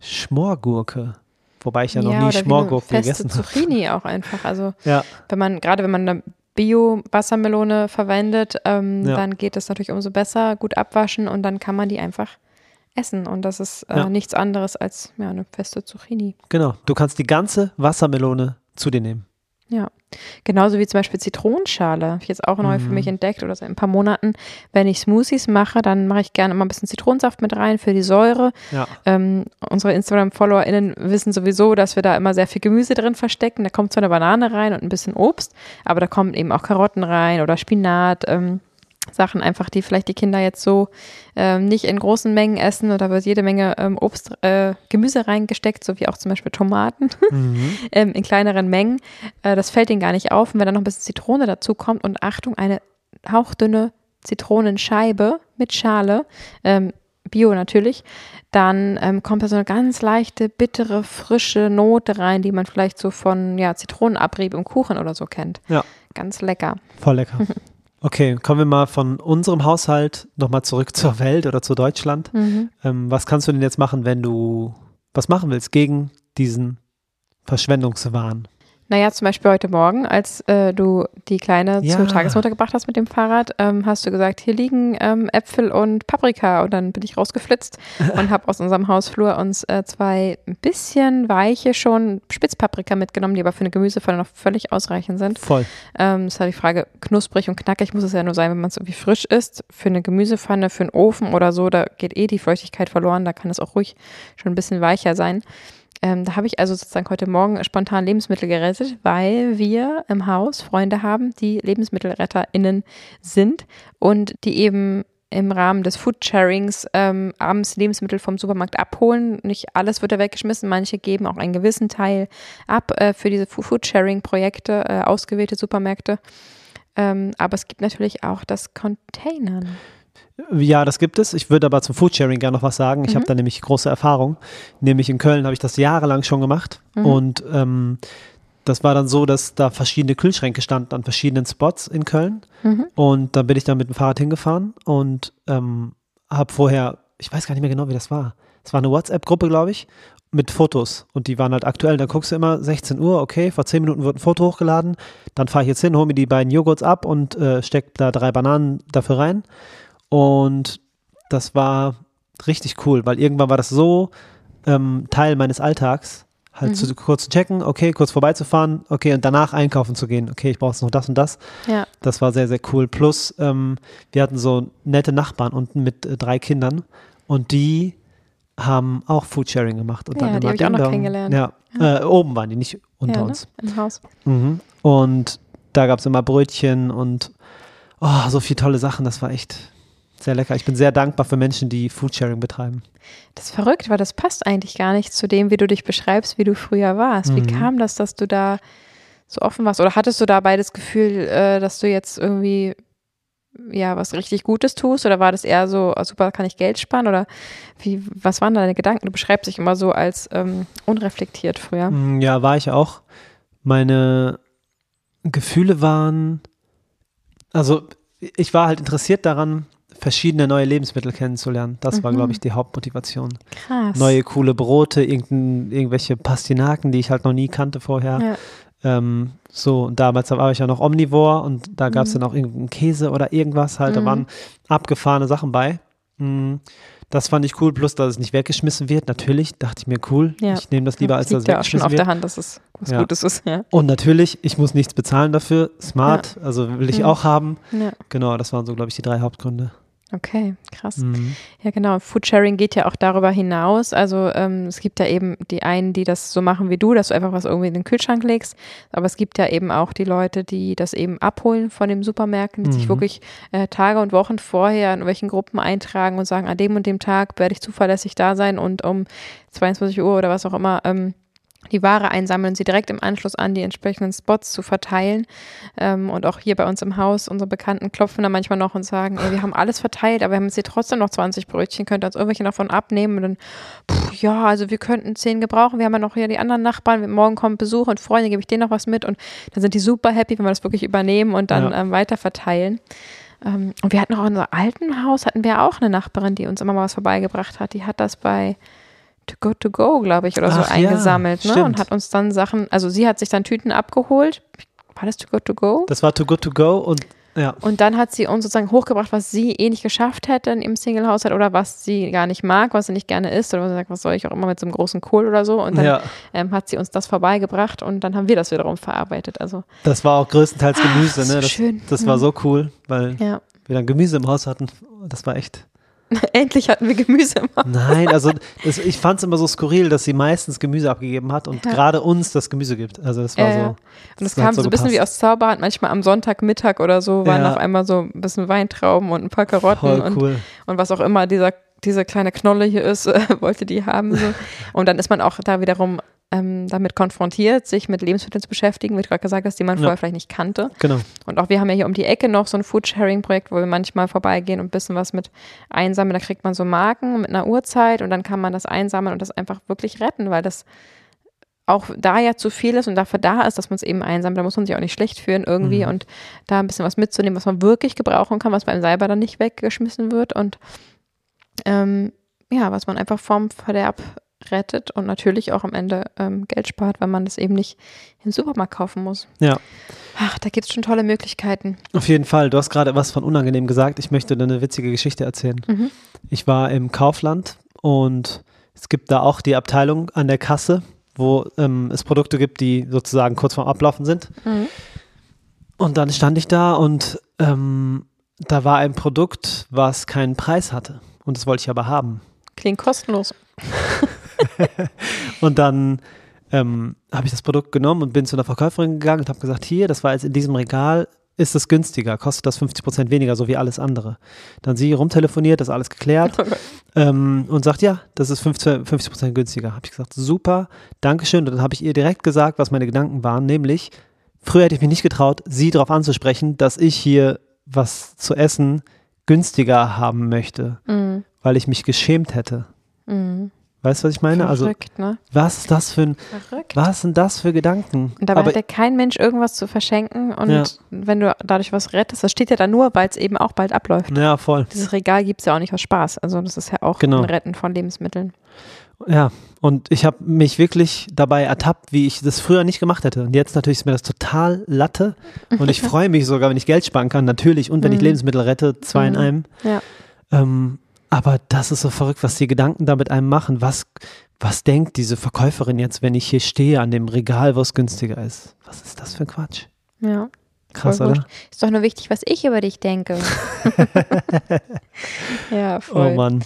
Schmorgurke. Wobei ich ja, noch nie eine Schmorgurken feste gegessen habe. Zucchini auch einfach. Also Ja, wenn man, gerade wenn man Bio-Wassermelone verwendet, ähm, Ja. dann geht es natürlich umso besser, gut abwaschen und dann kann man die einfach essen. Und das ist äh, Ja. nichts anderes als ja, eine feste Zucchini. genau. Du kannst die ganze Wassermelone zu dir nehmen. Ja. Genauso wie zum Beispiel Zitronenschale. Habe ich jetzt auch neu für Mhm. mich entdeckt oder seit ein paar Monaten. Wenn ich Smoothies mache, dann mache ich gerne immer ein bisschen Zitronensaft mit rein für die Säure. Ja, Ähm, unsere Instagram-FollowerInnen wissen sowieso, dass wir da immer sehr viel Gemüse drin verstecken. Da kommt zwar eine Banane rein und ein bisschen Obst, aber da kommen eben auch Karotten rein oder Spinat. Ähm, Sachen einfach, die vielleicht die Kinder jetzt so ähm, nicht in großen Mengen essen. Und da wird jede Menge ähm, Obst, äh, Gemüse reingesteckt, so wie auch zum Beispiel Tomaten mhm. ähm, in kleineren Mengen. Äh, das fällt ihnen gar nicht auf. Und wenn dann noch ein bisschen Zitrone dazu kommt und Achtung, eine hauchdünne Zitronenscheibe mit Schale, ähm, Bio natürlich, dann ähm, kommt da so eine ganz leichte, bittere, frische Note rein, die man vielleicht so von ja, Zitronenabrieb im Kuchen oder so kennt. Ja. Ganz lecker. Voll lecker. Okay, kommen wir mal von unserem Haushalt nochmal zurück zur Welt oder zu Deutschland. Mhm. Ähm, was kannst du denn jetzt machen, wenn du was machen willst gegen diesen Verschwendungswahn? Naja, zum Beispiel heute Morgen, als äh, du die Kleine Ja. zur Tagesmutter gebracht hast mit dem Fahrrad, ähm, hast du gesagt, hier liegen ähm, Äpfel und Paprika. Und dann bin ich rausgeflitzt und habe aus unserem Hausflur uns äh, zwei ein bisschen weiche schon Spitzpaprika mitgenommen, die aber für eine Gemüsepfanne noch völlig ausreichend sind. Voll. Ähm, das war die Frage, knusprig und knackig muss es ja nur sein, wenn man es irgendwie frisch isst. Für eine Gemüsepfanne, für einen Ofen oder so, da geht eh die Feuchtigkeit verloren, da kann es auch ruhig schon ein bisschen weicher sein. Ähm, da habe ich also sozusagen heute Morgen spontan Lebensmittel gerettet, weil wir im Haus Freunde haben, die LebensmittelretterInnen sind und die eben im Rahmen des Foodsharings ähm, abends Lebensmittel vom Supermarkt abholen. Nicht alles wird da weggeschmissen, manche geben auch einen gewissen Teil ab äh, für diese Foodsharing-Projekte, äh, ausgewählte Supermärkte. Ähm, aber es gibt natürlich auch das Containern. Ja, das gibt es. Ich würde aber zum Foodsharing gerne noch was sagen. Ich habe da nämlich große Erfahrung. Nämlich in Köln habe ich das jahrelang schon gemacht. Und ähm, das war dann so, dass da verschiedene Kühlschränke standen an verschiedenen Spots in Köln. Und dann bin ich da mit dem Fahrrad hingefahren und ähm, habe vorher, ich weiß gar nicht mehr genau, wie das war. Es war eine WhatsApp-Gruppe, glaube ich, mit Fotos. Und die waren halt aktuell. Dann guckst du immer, 16 Uhr, okay, vor 10 Minuten wird ein Foto hochgeladen. Dann fahre ich jetzt hin, hole mir die beiden Joghurts ab und äh, steck da drei Bananen dafür rein. Und das war richtig cool, weil irgendwann war das so ähm, Teil meines Alltags, halt zu, kurz zu checken, okay, kurz vorbeizufahren, okay, und danach einkaufen zu gehen. Okay, ich brauche jetzt noch das und das. Ja. Das war sehr, sehr cool. Plus, ähm, wir hatten so nette Nachbarn unten mit äh, drei Kindern und die haben auch Foodsharing gemacht. Und Ja, dann die immer hab ich auch noch kennengelernt. Ja, Äh, oben waren die, nicht unter ja, ne? uns. Im Haus. Mhm. Und da gab es immer Brötchen und oh, so viele tolle Sachen. Das war echt sehr lecker. Ich bin sehr dankbar für Menschen, die Foodsharing betreiben. Das ist verrückt, weil das passt eigentlich gar nicht zu dem, wie du dich beschreibst, wie du früher warst. Wie Mhm. kam das, dass du da so offen warst? Oder hattest du dabei das Gefühl, äh, dass du jetzt irgendwie ja was richtig Gutes tust? Oder war das eher so, ah, super, kann ich Geld sparen? Oder wie, was waren deine Gedanken? Du beschreibst dich immer so als ähm, unreflektiert früher. Mm, Ja, war ich auch. Meine Gefühle waren, also ich war halt interessiert daran, verschiedene neue Lebensmittel kennenzulernen. Das war, Mhm. glaube ich, die Hauptmotivation. Krass. Neue coole Brote, irgendwelche Pastinaken, die ich halt noch nie kannte vorher. Ja. Ähm, so, und damals war ich ja noch Omnivore und da gab es dann auch irgendeinen Käse oder irgendwas halt. Da Mhm. waren abgefahrene Sachen bei. Mm, Das fand ich cool, plus dass es nicht weggeschmissen wird. Natürlich dachte ich mir, cool, Ja. ich nehme das lieber, als das dass es liegt ja auch schon weggeschmissen auf wird. der Hand, dass es was Ja. Gutes ist. Ja. Und natürlich, ich muss nichts bezahlen dafür. Smart, also will ich Mhm. auch haben. Genau, das waren so, glaube ich, die drei Hauptgründe. Okay, krass. Mhm. Ja, genau. Foodsharing geht ja auch darüber hinaus. Also ähm, es gibt ja eben die einen, die das so machen wie du, dass du einfach was irgendwie in den Kühlschrank legst. Aber es gibt ja eben auch die Leute, die das eben abholen von den Supermärkten, die sich Mhm. wirklich äh, Tage und Wochen vorher in welchen Gruppen eintragen und sagen, an dem und dem Tag werde ich zuverlässig da sein und um 22 Uhr oder was auch immer ähm, die Ware einsammeln und sie direkt im Anschluss an die entsprechenden Spots zu verteilen. Ähm, und auch hier bei uns im Haus, unsere Bekannten klopfen da manchmal noch und sagen, ey, wir haben alles verteilt, aber wir haben jetzt hier trotzdem noch 20 Brötchen, könnt ihr uns irgendwelche davon abnehmen? Und dann, pff, ja, also wir könnten 10 gebrauchen, wir haben ja noch hier die anderen Nachbarn, morgen kommt Besuch und Freunde, gebe ich denen noch was mit und dann sind die super happy, wenn wir das wirklich übernehmen und dann Ja. ähm, weiter verteilen. Ähm, und wir hatten auch in unserem alten Haus, hatten wir auch eine Nachbarin, die uns immer mal was vorbeigebracht hat, die hat das bei To Go To Go, glaube ich, oder so Ach ja, eingesammelt, ne? stimmt. Und hat uns dann Sachen, also sie hat sich dann Tüten abgeholt. War das To Go To Go? Das war Too Good To Go und ja. Und dann hat sie uns sozusagen hochgebracht, was sie eh nicht geschafft hätte in ihrem Single-Haushalt oder was sie gar nicht mag, was sie nicht gerne isst oder was sie sagt, was soll ich auch immer mit so einem großen Kohl oder so. Und dann ja. ähm, hat sie uns das vorbeigebracht und dann haben wir das wiederum verarbeitet. Also Das war auch größtenteils Gemüse, so ne? Das, schön. das war so cool, weil ja. wir dann Gemüse im Haus hatten. Das war echt. Endlich hatten wir Gemüse im Haus. Nein, also es, ich fand es immer so skurril, dass sie meistens Gemüse abgegeben hat und Ja. gerade uns das Gemüse gibt. Also das war ja. so. Und es das kam so ein bisschen wie aus Zauberhand. Manchmal am Sonntagmittag oder so waren Ja. auf einmal so ein bisschen Weintrauben und ein paar Karotten und, cool. und was auch immer dieser, diese kleine Knolle hier ist, äh, wollte die haben. So. Und dann ist man auch da wiederum ähm, damit konfrontiert, sich mit Lebensmitteln zu beschäftigen, wie du gerade gesagt hast, die man Ja. vorher vielleicht nicht kannte. Genau. Und auch wir haben ja hier um die Ecke noch so ein Foodsharing-Projekt, wo wir manchmal vorbeigehen und ein bisschen was mit einsammeln. Da kriegt man so Marken mit einer Uhrzeit und dann kann man das einsammeln und das einfach wirklich retten, weil das auch da ja zu viel ist und dafür da ist, dass man es eben einsammelt. Da muss man sich auch nicht schlecht fühlen irgendwie Mhm. und da ein bisschen was mitzunehmen, was man wirklich gebrauchen kann, was bei einem selber dann nicht weggeschmissen wird und ähm, ja, was man einfach vom Verderb rettet und natürlich auch am Ende ähm, Geld spart, weil man das eben nicht im Supermarkt kaufen muss. Ja. Ach, da gibt es schon tolle Möglichkeiten. Auf jeden Fall. Du hast gerade was von unangenehm gesagt. Ich möchte dir eine witzige Geschichte erzählen. Mhm. Ich war im Kaufland und es gibt da auch die Abteilung an der Kasse, wo ähm, es Produkte gibt, die sozusagen kurz vorm Ablaufen sind. Mhm. Und dann stand ich da und ähm, da war ein Produkt, was keinen Preis hatte. Und das wollte ich aber haben. Klingt kostenlos. Und dann ähm, habe ich das Produkt genommen und bin zu einer Verkäuferin gegangen und habe gesagt, hier, das war jetzt in diesem Regal, ist es günstiger, kostet das 50 Prozent weniger, so wie alles andere. Dann sie rumtelefoniert, das alles geklärt ähm, und sagt, ja, das ist 50 Prozent günstiger. Habe ich gesagt, super, Dankeschön. Und dann habe ich ihr direkt gesagt, was meine Gedanken waren, nämlich, früher hätte ich mich nicht getraut, sie darauf anzusprechen, dass ich hier was zu essen günstiger haben möchte, Mhm. weil ich mich geschämt hätte. Mhm. Weißt du, was ich meine? Also, Verrückt, ne? was ist das für ein, Verrückt. was sind das für Gedanken? Und dabei Aber hat ja kein Mensch irgendwas zu verschenken und Ja. wenn du dadurch was rettest, das steht ja da nur, weil es eben auch bald abläuft. ja, voll. Dieses Regal gibt es ja auch nicht aus Spaß. Also das ist ja auch Genau. ein Retten von Lebensmitteln. Ja, und ich habe mich wirklich dabei ertappt, wie ich das früher nicht gemacht hätte. Und jetzt natürlich ist mir das total Latte. Und ich freue mich sogar, wenn ich Geld sparen kann, natürlich. Und wenn ich Mhm. Lebensmittel rette, zwei in Mhm. einem. Ja. Ähm, aber das ist so verrückt, was die Gedanken da mit einem machen. Was, was denkt diese Verkäuferin jetzt, wenn ich hier stehe an dem Regal, wo es günstiger ist? Was ist das für ein Quatsch? Ja. Krass, oder? Ist doch nur wichtig, was ich über dich denke. ja, voll. Oh Mann.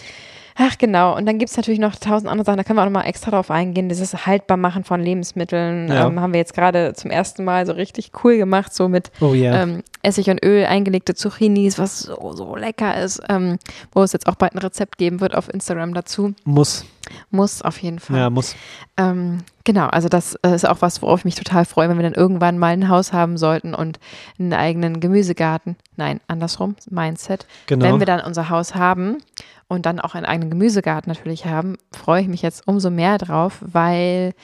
Ach genau, und dann gibt es natürlich noch tausend andere Sachen, da können wir auch nochmal extra drauf eingehen. Dieses Haltbarmachen von Lebensmitteln Ja. ähm, haben wir jetzt gerade zum ersten Mal so richtig cool gemacht, so mit Oh yeah. ähm, Essig und Öl eingelegte Zucchinis, was so, so lecker ist, ähm, wo es jetzt auch bald ein Rezept geben wird auf Instagram dazu. muss. Muss auf jeden Fall. Ja, muss. Ähm, genau, also das äh, ist auch was, worauf ich mich total freue, wenn wir dann irgendwann mal ein Haus haben sollten und einen eigenen Gemüsegarten. Nein, andersrum, Mindset. Genau. Wenn wir dann unser Haus haben und dann auch einen eigenen Gemüsegarten natürlich haben, freue ich mich jetzt umso mehr drauf, weil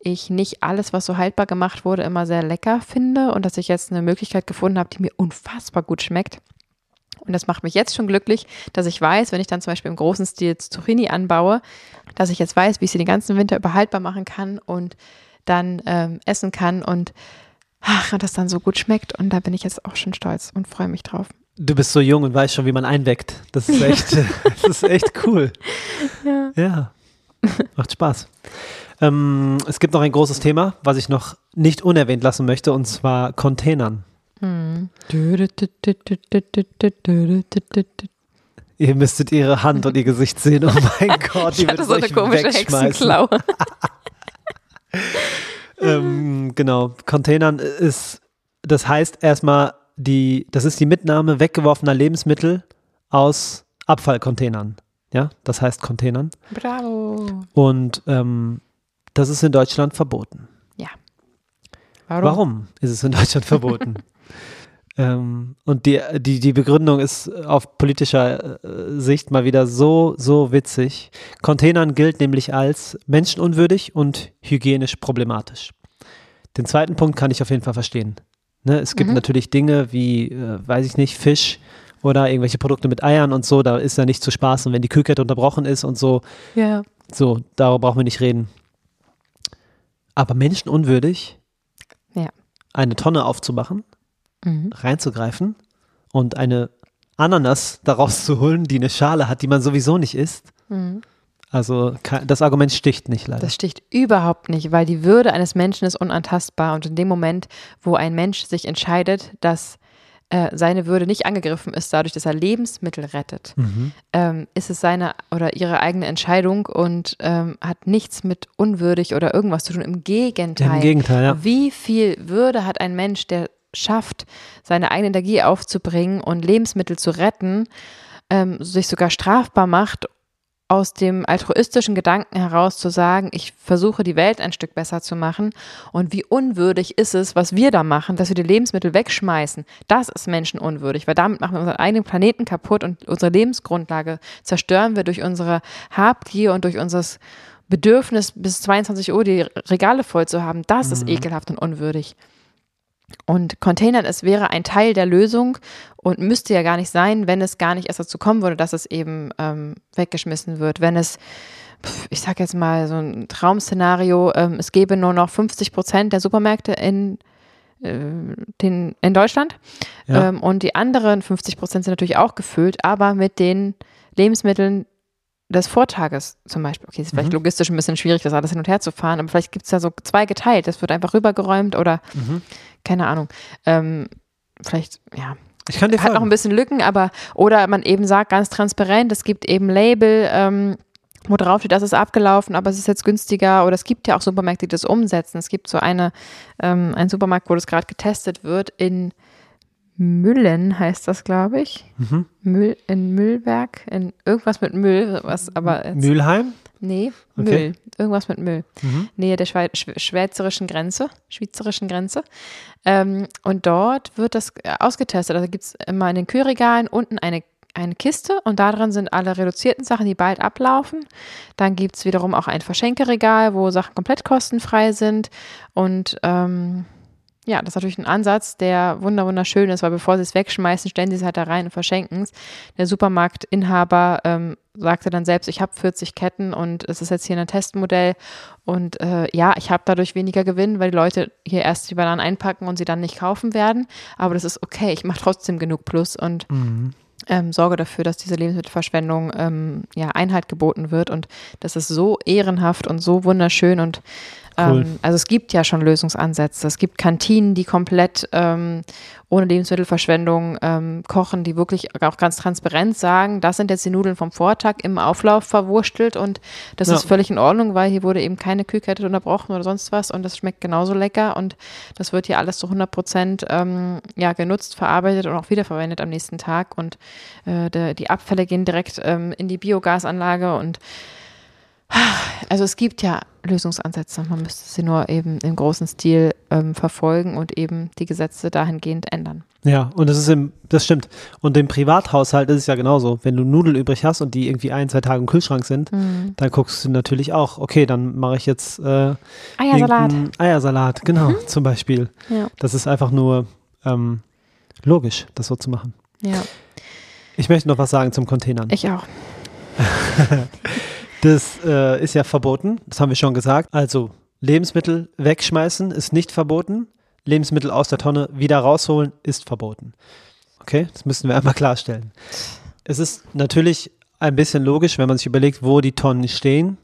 ich nicht alles, was so haltbar gemacht wurde, immer sehr lecker finde und dass ich jetzt eine Möglichkeit gefunden habe, die mir unfassbar gut schmeckt. Und das macht mich jetzt schon glücklich, dass ich weiß, wenn ich dann zum Beispiel im großen Stil Zucchini anbaue, dass ich jetzt weiß, wie ich sie den ganzen Winter über haltbar machen kann und dann ähm, essen kann und ach, das dann so gut schmeckt. Und da bin ich jetzt auch schon stolz und freue mich drauf. Du bist so jung und weißt schon, wie man einweckt. Das ist echt, das ist echt cool. Ja. Ja, macht Spaß. Ähm, es gibt noch ein großes Thema, was ich noch nicht unerwähnt lassen möchte, und zwar Containern. Hm. Ihr müsstet ihre Hand und ihr Gesicht sehen. Oh mein Gott, die Ich hatte wird so eine komische. Hexenklaue. Ähm, genau, Containern ist, das heißt erstmal, die, das ist die Mitnahme weggeworfener Lebensmittel aus Abfallcontainern. Ja, das heißt Containern. Bravo. Und ähm, das ist in Deutschland verboten. Warum? Warum ist es in Deutschland verboten? ähm, und die, die, die Begründung ist auf politischer äh, Sicht mal wieder so, so witzig. Containern gilt nämlich als menschenunwürdig und hygienisch problematisch. Den zweiten Punkt kann ich auf jeden Fall verstehen. Ne, es gibt Mhm. natürlich Dinge wie, äh, weiß ich nicht, Fisch oder irgendwelche Produkte mit Eiern und so, da ist ja nicht zu spaßen, wenn die Kühlkette unterbrochen ist und so, Ja. so, darüber brauchen wir nicht reden. Aber menschenunwürdig, Ja. eine Tonne aufzumachen, Mhm. reinzugreifen und eine Ananas daraus zu holen, die eine Schale hat, die man sowieso nicht isst. Mhm. Also das Argument sticht nicht leider. Das sticht überhaupt nicht, weil die Würde eines Menschen ist unantastbar. Und in dem Moment, wo ein Mensch sich entscheidet, dass äh, seine Würde nicht angegriffen ist, dadurch, dass er Lebensmittel rettet, Mhm. ähm, ist es seine oder ihre eigene Entscheidung und ähm, hat nichts mit unwürdig oder irgendwas zu tun. Im Gegenteil. Im Gegenteil, ja. Wie viel Würde hat ein Mensch, der schafft, seine eigene Energie aufzubringen und Lebensmittel zu retten, ähm, sich sogar strafbar macht, aus dem altruistischen Gedanken heraus zu sagen, ich versuche die Welt ein Stück besser zu machen und wie unwürdig ist es, was wir da machen, dass wir die Lebensmittel wegschmeißen. Das ist menschenunwürdig, weil damit machen wir unseren eigenen Planeten kaputt und unsere Lebensgrundlage zerstören wir durch unsere Habgier und durch unser Bedürfnis, bis 22 Uhr die Regale voll zu haben. Das mhm. ist ekelhaft und unwürdig. Und Containern, es wäre ein Teil der Lösung und müsste ja gar nicht sein, wenn es gar nicht erst dazu kommen würde, dass es eben ähm, weggeschmissen wird. Wenn es, ich sag jetzt mal so ein Traum-Szenario, ähm, es gäbe nur noch 50 Prozent der Supermärkte in, äh, den, in Deutschland ja. ähm, und die anderen 50 Prozent sind natürlich auch gefüllt, aber mit den Lebensmitteln, des Vortages zum Beispiel. Okay, ist vielleicht mhm. logistisch ein bisschen schwierig, das alles hin und her zu fahren, aber vielleicht gibt es da so zwei geteilt. Das wird einfach rübergeräumt oder mhm. keine Ahnung. Ähm, vielleicht, ja. Ich kann dir Hat noch ein bisschen Lücken, aber oder man eben sagt ganz transparent, es gibt eben Label, ähm, wo drauf steht, das ist abgelaufen, aber es ist jetzt günstiger. Oder es gibt ja auch Supermärkte, die das umsetzen. Es gibt so eine, ähm, einen Supermarkt, wo das gerade getestet wird in Müllen heißt das, glaube ich. Mhm. Müll in Müllberg, in irgendwas mit Müll, was aber jetzt, Mülheim? Nee, okay. Müll. Irgendwas mit Müll. Mhm. Nähe der Schwe schweizerischen Grenze, schweizerischen Grenze. Ähm, und dort wird das ausgetestet. Also gibt es immer in den Kühlregalen unten eine eine Kiste und da drin sind alle reduzierten Sachen, die bald ablaufen. Dann gibt es wiederum auch ein Verschenkeregal, wo Sachen komplett kostenfrei sind. Und ähm, ja, das ist natürlich ein Ansatz, der wunderschön ist, weil bevor sie es wegschmeißen, stellen sie es halt da rein und verschenken es. Der Supermarktinhaber ähm, sagte dann selbst, ich habe 40 Ketten und es ist jetzt hier ein Testmodell und äh, ja, ich habe dadurch weniger Gewinn, weil die Leute hier erst die Bananen einpacken und sie dann nicht kaufen werden. Aber das ist okay, ich mache trotzdem genug Plus und mhm. ähm, sorge dafür, dass diese Lebensmittelverschwendung ähm, ja Einhalt geboten wird und das ist so ehrenhaft und so wunderschön und Cool. Ähm, also es gibt ja schon Lösungsansätze. Es gibt Kantinen, die komplett ähm, ohne Lebensmittelverschwendung ähm, kochen, die wirklich auch ganz transparent sagen, das sind jetzt die Nudeln vom Vortag im Auflauf verwurstelt und das ja. ist völlig in Ordnung, weil hier wurde eben keine Kühlkette unterbrochen oder sonst was und das schmeckt genauso lecker und das wird hier alles zu 100 Prozent ähm, ja, genutzt, verarbeitet und auch wiederverwendet am nächsten Tag und äh, de, die Abfälle gehen direkt ähm, in die Biogasanlage und also es gibt ja Lösungsansätze, man müsste sie nur eben im großen Stil ähm, verfolgen und eben die Gesetze dahingehend ändern. Ja, und das ist im, das stimmt. Und im Privathaushalt ist es ja genauso. Wenn du Nudeln übrig hast und die irgendwie ein, zwei Tage im Kühlschrank sind, mhm. dann guckst du natürlich auch, okay, dann mache ich jetzt äh, Eiersalat. Eiersalat, genau, mhm. zum Beispiel. Ja. Das ist einfach nur ähm, logisch, das so zu machen. Ja. Ich möchte noch was sagen zum Containern. Ich auch. Das äh, ist ja verboten, das haben wir schon gesagt. Also Lebensmittel wegschmeißen ist nicht verboten. Lebensmittel aus der Tonne wieder rausholen ist verboten. Okay, das müssen wir einmal klarstellen. Es ist natürlich ein bisschen logisch, wenn man sich überlegt, wo die Tonnen stehen.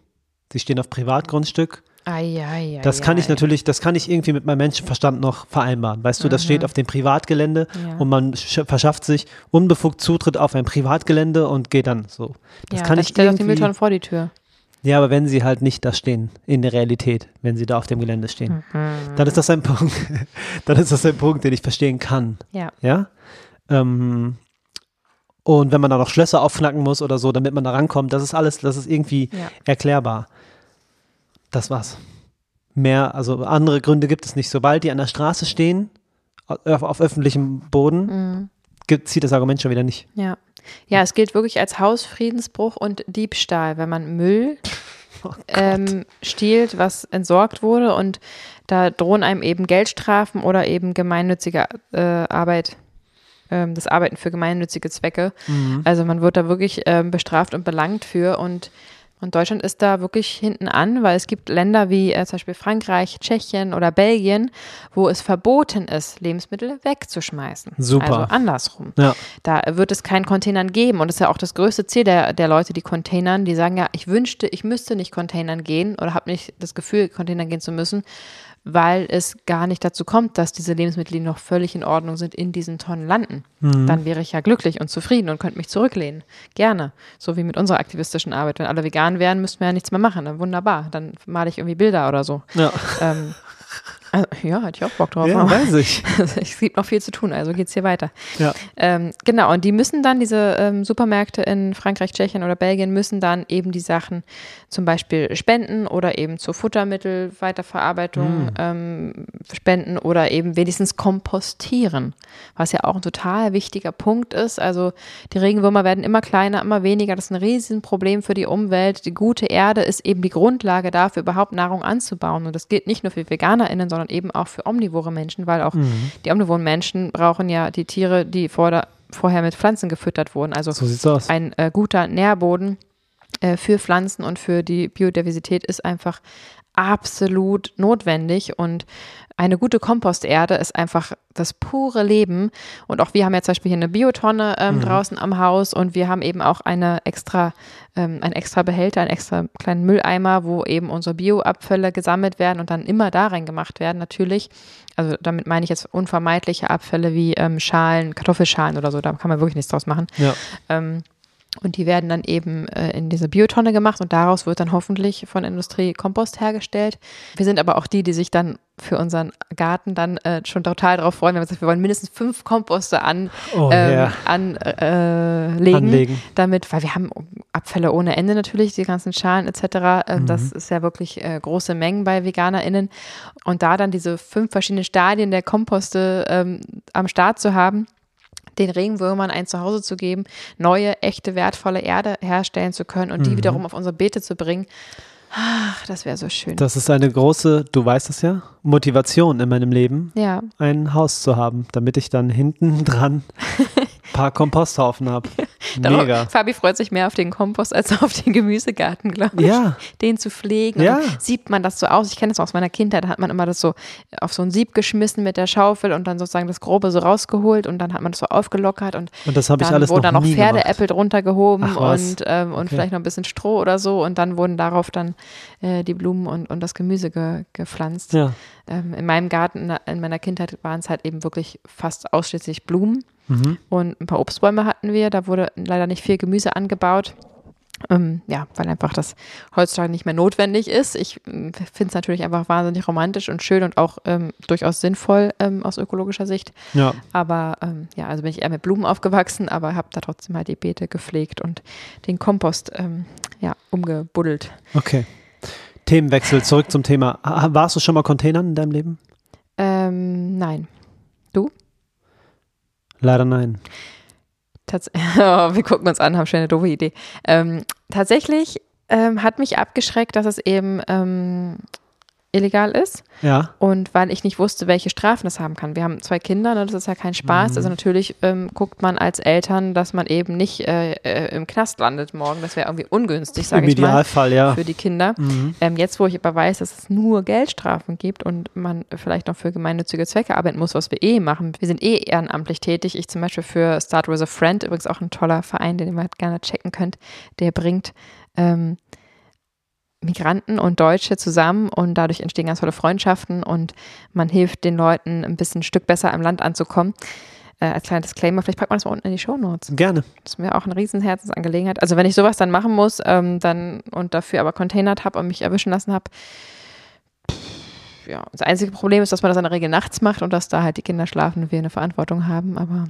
Sie stehen auf Privatgrundstück. Ai, ai, ai, das kann ich natürlich, das kann ich irgendwie mit meinem Menschenverstand noch vereinbaren. Weißt du, das steht mhm. auf dem Privatgelände ja. und man verschafft sich unbefugt Zutritt auf ein Privatgelände und geht dann so. Das ja, kann ich stellt auch die Mülltonnen vor die Tür. Ja, aber wenn sie halt nicht da stehen, in der Realität, wenn sie da auf dem Gelände stehen, mhm. dann ist das ein Punkt, dann ist das ein Punkt, den ich verstehen kann. Ja. Ja. Ähm, und wenn man da noch Schlösser aufknacken muss oder so, damit man da rankommt, das ist alles, das ist irgendwie ja. erklärbar. Das war's. Mehr, also andere Gründe gibt es nicht. Sobald die an der Straße stehen, auf, auf öffentlichem Boden, mhm. zieht das Argument schon wieder nicht. Ja. Ja, es gilt wirklich als Hausfriedensbruch und Diebstahl, wenn man Müll oh ähm, stiehlt, was entsorgt wurde und da drohen einem eben Geldstrafen oder eben gemeinnützige äh, Arbeit ähm, das Arbeiten für gemeinnützige Zwecke. Mhm. Also man wird da wirklich ähm, bestraft und belangt für und und Deutschland ist da wirklich hinten an, weil es gibt Länder wie äh, zum Beispiel Frankreich, Tschechien oder Belgien, wo es verboten ist, Lebensmittel wegzuschmeißen. Super. Also andersrum. Ja. Da wird es kein Containern geben. Und das ist ja auch das größte Ziel der, der Leute, die Containern, die sagen ja, ich wünschte, ich müsste nicht Containern gehen oder habe nicht das Gefühl, Containern gehen zu müssen, weil es gar nicht dazu kommt, dass diese Lebensmittel, die noch völlig in Ordnung sind, in diesen Tonnen landen. Mhm. Dann wäre ich ja glücklich und zufrieden und könnte mich zurücklehnen. Gerne. So wie mit unserer aktivistischen Arbeit. Wenn alle vegan wären, müssten wir ja nichts mehr machen. Dann wunderbar. Dann male ich irgendwie Bilder oder so. Ja. Ähm, Also, ja, hatte ich auch Bock drauf. Ja, weiß ich. es gibt noch viel zu tun, also geht's hier weiter. Ja. Ähm, genau, und die müssen dann, diese ähm, Supermärkte in Frankreich, Tschechien oder Belgien, müssen dann eben die Sachen zum Beispiel spenden oder eben zur Futtermittelweiterverarbeitung Mm. ähm, spenden oder eben wenigstens kompostieren, was ja auch ein total wichtiger Punkt ist. Also die Regenwürmer werden immer kleiner, immer weniger. Das ist ein Riesenproblem für die Umwelt. Die gute Erde ist eben die Grundlage dafür, überhaupt Nahrung anzubauen. Und das gilt nicht nur für VeganerInnen, sondern eben auch für omnivore Menschen, weil auch Mhm. die omnivoren Menschen brauchen ja die Tiere, die vor vorher mit Pflanzen gefüttert wurden. Also So ein äh, guter Nährboden äh, für Pflanzen und für die Biodiversität ist einfach absolut notwendig und eine gute Komposterde ist einfach das pure Leben. Und auch wir haben ja zum Beispiel hier eine Biotonne ähm, draußen am Haus und wir haben eben auch eine extra, ähm, einen extra Behälter, einen extra kleinen Mülleimer, wo eben unsere Bioabfälle gesammelt werden und dann immer da reingemacht werden, natürlich. Also damit meine ich jetzt unvermeidliche Abfälle wie ähm, Schalen, Kartoffelschalen oder so, da kann man wirklich nichts draus machen. Ja. Ähm, und die werden dann eben äh, in diese Biotonne gemacht und daraus wird dann hoffentlich von Industrie Kompost hergestellt. Wir sind aber auch die, die sich dann für unseren Garten dann äh, schon total darauf freuen. Wir haben gesagt, wir wollen mindestens fünf Komposte an, Oh, ähm, ja. anlegen, Anlegen. damit, weil wir haben Abfälle ohne Ende natürlich, die ganzen Schalen etc. Ähm, Das ist ja wirklich äh, große Mengen bei VeganerInnen. Und da dann diese fünf verschiedenen Stadien der Komposte ähm, am Start zu haben, den Regenwürmern ein Zuhause zu geben, neue, echte, wertvolle Erde herstellen zu können und die wiederum auf unsere Beete zu bringen. Ach, das wäre so schön. Das ist eine große, du weißt es ja, Motivation in meinem Leben, ja, ein Haus zu haben, damit ich dann hinten dran ein paar Komposthaufen habe. Darum- Mega. Fabi freut sich mehr auf den Kompost als auf den Gemüsegarten, glaube ich. Ja. Den zu pflegen. Ja. Siebt man das so aus. Ich kenne das aus meiner Kindheit. Da hat man immer das so auf so ein Sieb geschmissen mit der Schaufel und dann sozusagen das Grobe so rausgeholt und dann hat man das so aufgelockert und Und das habe ich dann alles wurden noch dann noch. Pferdeäpfel drunter gehoben Ach und, ähm, und Okay. vielleicht noch ein bisschen Stroh oder so und dann wurden darauf dann äh, die Blumen und, und das Gemüse ge, gepflanzt. Ja. Ähm, in meinem Garten in meiner Kindheit waren es halt eben wirklich fast ausschließlich Blumen Mhm. und ein paar Obstbäume hatten wir. Da wurde leider nicht viel Gemüse angebaut. Ähm, ja, weil einfach das heutzutage nicht mehr notwendig ist. Ich finde es natürlich einfach wahnsinnig romantisch und schön und auch ähm, durchaus sinnvoll ähm, aus ökologischer Sicht. Ja. Aber ähm, ja, also bin ich eher mit Blumen aufgewachsen, aber habe da trotzdem halt die Beete gepflegt und den Kompost ähm, ja, umgebuddelt. Okay. Themenwechsel, zurück zum Thema. Warst du schon mal Containern in deinem Leben? Ähm, nein. Leider nein. Tats oh, wir gucken uns an, haben schon eine doofe Idee. Ähm, tatsächlich ähm, hat mich abgeschreckt, dass es eben ähm, illegal ist Ja. und weil ich nicht wusste, welche Strafen das haben kann. Wir haben zwei Kinder, ne, das ist ja kein Spaß. Mhm. Also natürlich ähm, guckt man als Eltern, dass man eben nicht äh, äh, im Knast landet morgen. Das wäre irgendwie ungünstig, sage ich mal, Idealfall, ja. für die Kinder. Mhm. Ähm, jetzt, wo ich aber weiß, dass es nur Geldstrafen gibt und man vielleicht noch für gemeinnützige Zwecke arbeiten muss, was wir eh machen. Wir sind eh ehrenamtlich tätig. Ich zum Beispiel für Start with a Friend, übrigens auch ein toller Verein, den ihr mal gerne checken könnt, der bringt ähm, Migranten und Deutsche zusammen und dadurch entstehen ganz tolle Freundschaften und man hilft den Leuten ein bisschen ein Stück besser im Land anzukommen. Äh, als kleiner Disclaimer, vielleicht packt man das mal unten in die Shownotes. Gerne. Das ist mir auch eine riesen Herzensangelegenheit. Also wenn ich sowas dann machen muss, ähm, dann und dafür aber containert habe und mich erwischen lassen habe, ja, das einzige Problem ist, dass man das in der Regel nachts macht und dass da halt die Kinder schlafen und wir eine Verantwortung haben, aber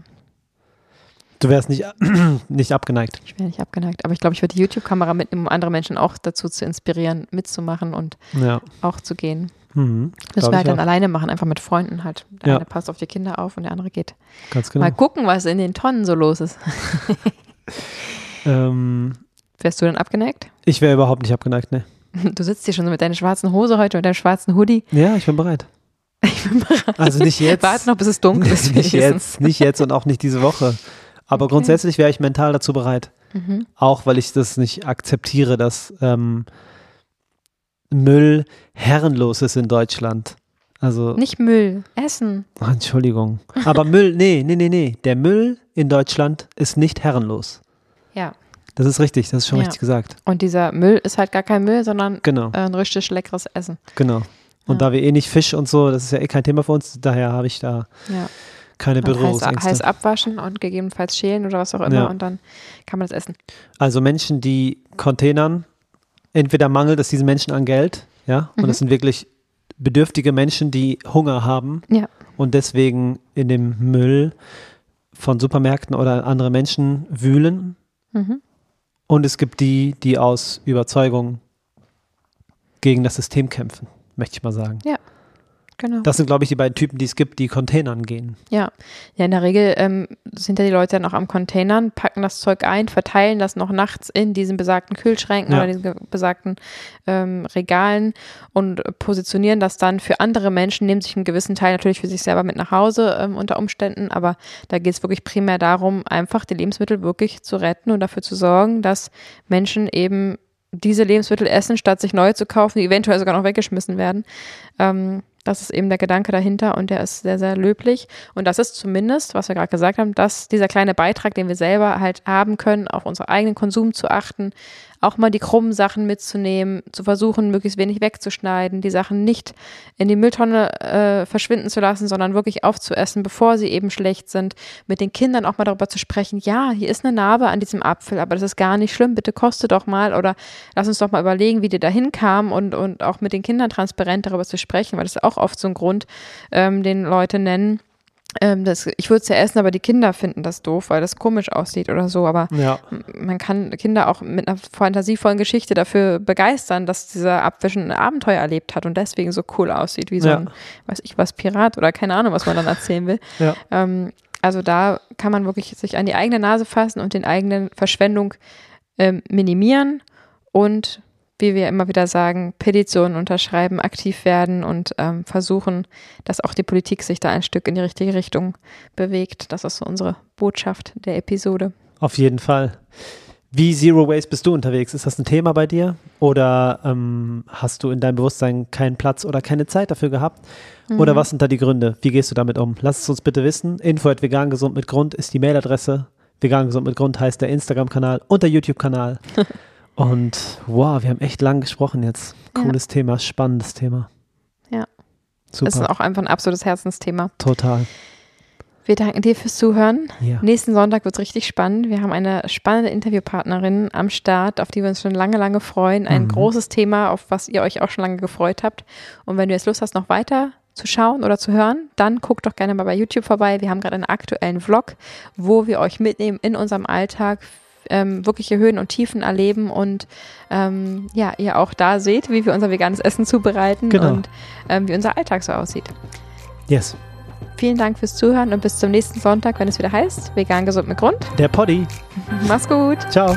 Du wärst nicht, nicht abgeneigt. ich wäre nicht abgeneigt. Aber ich glaube, ich würde die YouTube-Kamera mitnehmen, um andere Menschen auch dazu zu inspirieren, mitzumachen und Ja. auch zu gehen. Mhm. Das Glaub wir halt dann auch. alleine machen, einfach mit Freunden halt. Der Ja. eine passt auf die Kinder auf und der andere geht. Ganz genau. Mal gucken, was in den Tonnen so los ist. Ähm, Wärst du dann abgeneigt? ich wäre überhaupt nicht abgeneigt, ne. Du sitzt hier schon so mit deiner schwarzen Hose heute und deinem schwarzen Hoodie. Ja, ich bin bereit. Ich bin bereit. Also nicht jetzt. Warte noch, bis es dunkel ist. nicht jetzt, nicht jetzt und auch nicht diese Woche. Aber Okay. grundsätzlich wäre ich mental dazu bereit. Mhm. Auch weil ich das nicht akzeptiere, dass ähm, Müll herrenlos ist in Deutschland. Also, Nicht Müll, Essen. Ach, Entschuldigung. Aber Müll, nee, nee, nee, nee. Der Müll in Deutschland ist nicht herrenlos. Ja. Das ist richtig, das ist schon Ja. richtig gesagt. Und dieser Müll ist halt gar kein Müll, sondern Genau, ein richtig leckeres Essen. genau. Und Ja. da wir eh nicht Fisch und so, das ist ja eh kein Thema für uns, daher habe ich da Ja. Keine Und heiß, Berührungsängste. heiß abwaschen und gegebenenfalls schälen oder was auch immer Ja. und dann kann man das essen. Also Menschen, die Containern, entweder mangelt es diesen Menschen an Geld, ja, und Mhm. es sind wirklich bedürftige Menschen, die Hunger haben Ja. und deswegen in dem Müll von Supermärkten oder andere Menschen wühlen. Mhm. Und es gibt die, die aus Überzeugung gegen das System kämpfen, möchte ich mal sagen. Genau. Das sind, glaube ich, die beiden Typen, die es gibt, die Containern gehen. Ja, ja, in der Regel ähm, sind ja die Leute dann auch am Containern, packen das Zeug ein, verteilen das noch nachts in diesen besagten Kühlschränken Ja. oder diesen besagten ähm, Regalen und positionieren das dann für andere Menschen, nehmen sich einen gewissen Teil natürlich für sich selber mit nach Hause ähm, unter Umständen, aber da geht es wirklich primär darum, einfach die Lebensmittel wirklich zu retten und dafür zu sorgen, dass Menschen eben diese Lebensmittel essen, statt sich neue zu kaufen, die eventuell sogar noch weggeschmissen werden. Ähm, das ist eben der Gedanke dahinter und der ist sehr, sehr löblich. Und das ist zumindest, was wir gerade gesagt haben, dass dieser kleine Beitrag, den wir selber halt haben können, auf unseren eigenen Konsum zu achten, auch mal die krummen Sachen mitzunehmen, zu versuchen, möglichst wenig wegzuschneiden, die Sachen nicht in die Mülltonne äh, verschwinden zu lassen, sondern wirklich aufzuessen, bevor sie eben schlecht sind. Mit den Kindern auch mal darüber zu sprechen, ja, hier ist eine Narbe an diesem Apfel, aber das ist gar nicht schlimm, bitte koste doch mal oder lass uns doch mal überlegen, wie die dahin kam und, und auch mit den Kindern transparent darüber zu sprechen, weil das ist auch oft so ein Grund, ähm, den Leute nennen. Ähm, das, ich würde es ja essen, aber die Kinder finden das doof, weil das komisch aussieht oder so. Aber Ja. man kann Kinder auch mit einer fantasievollen Geschichte dafür begeistern, dass dieser Abwischen ein Abenteuer erlebt hat und deswegen so cool aussieht, wie so Ja. ein, weiß ich was, Pirat oder keine Ahnung, was man dann erzählen will. Ja. Ähm, also da kann man wirklich sich an die eigene Nase fassen und den eigenen Verschwendung ähm, minimieren und wie wir immer wieder sagen, Petitionen unterschreiben, aktiv werden und ähm, versuchen, dass auch die Politik sich da ein Stück in die richtige Richtung bewegt. Das ist so unsere Botschaft der Episode. Auf jeden Fall. Wie Zero Waste bist du unterwegs? Ist das ein Thema bei dir? Oder ähm, hast du in deinem Bewusstsein keinen Platz oder keine Zeit dafür gehabt? Oder was sind da die Gründe? Wie gehst du damit um? Lass es uns bitte wissen. Info at vegan gesund mit Grund ist die Mailadresse. Vegan gesund mit Grund heißt der Instagram-Kanal und der YouTube-Kanal. und wow, wir haben echt lang gesprochen jetzt. Ja. Cooles Thema, spannendes Thema. Ja. Super. Das ist auch einfach ein absolutes Herzensthema. Total. Wir danken dir fürs Zuhören. Ja. Nächsten Sonntag wird es richtig spannend. Wir haben eine spannende Interviewpartnerin am Start, auf die wir uns schon lange, lange freuen. Ein Mhm. großes Thema, auf was ihr euch auch schon lange gefreut habt. Und wenn du jetzt Lust hast, noch weiter zu schauen oder zu hören, dann guckt doch gerne mal bei YouTube vorbei. Wir haben gerade einen aktuellen Vlog, wo wir euch mitnehmen in unserem Alltag, ähm, wirkliche Höhen und Tiefen erleben und ähm, ja, ihr auch da seht, wie wir unser veganes Essen zubereiten Genau. und ähm, wie unser Alltag so aussieht. Yes. Vielen Dank fürs Zuhören und bis zum nächsten Sonntag, wenn es wieder heißt, vegan gesund mit Grund. Der Poddy. Mach's gut. Ciao.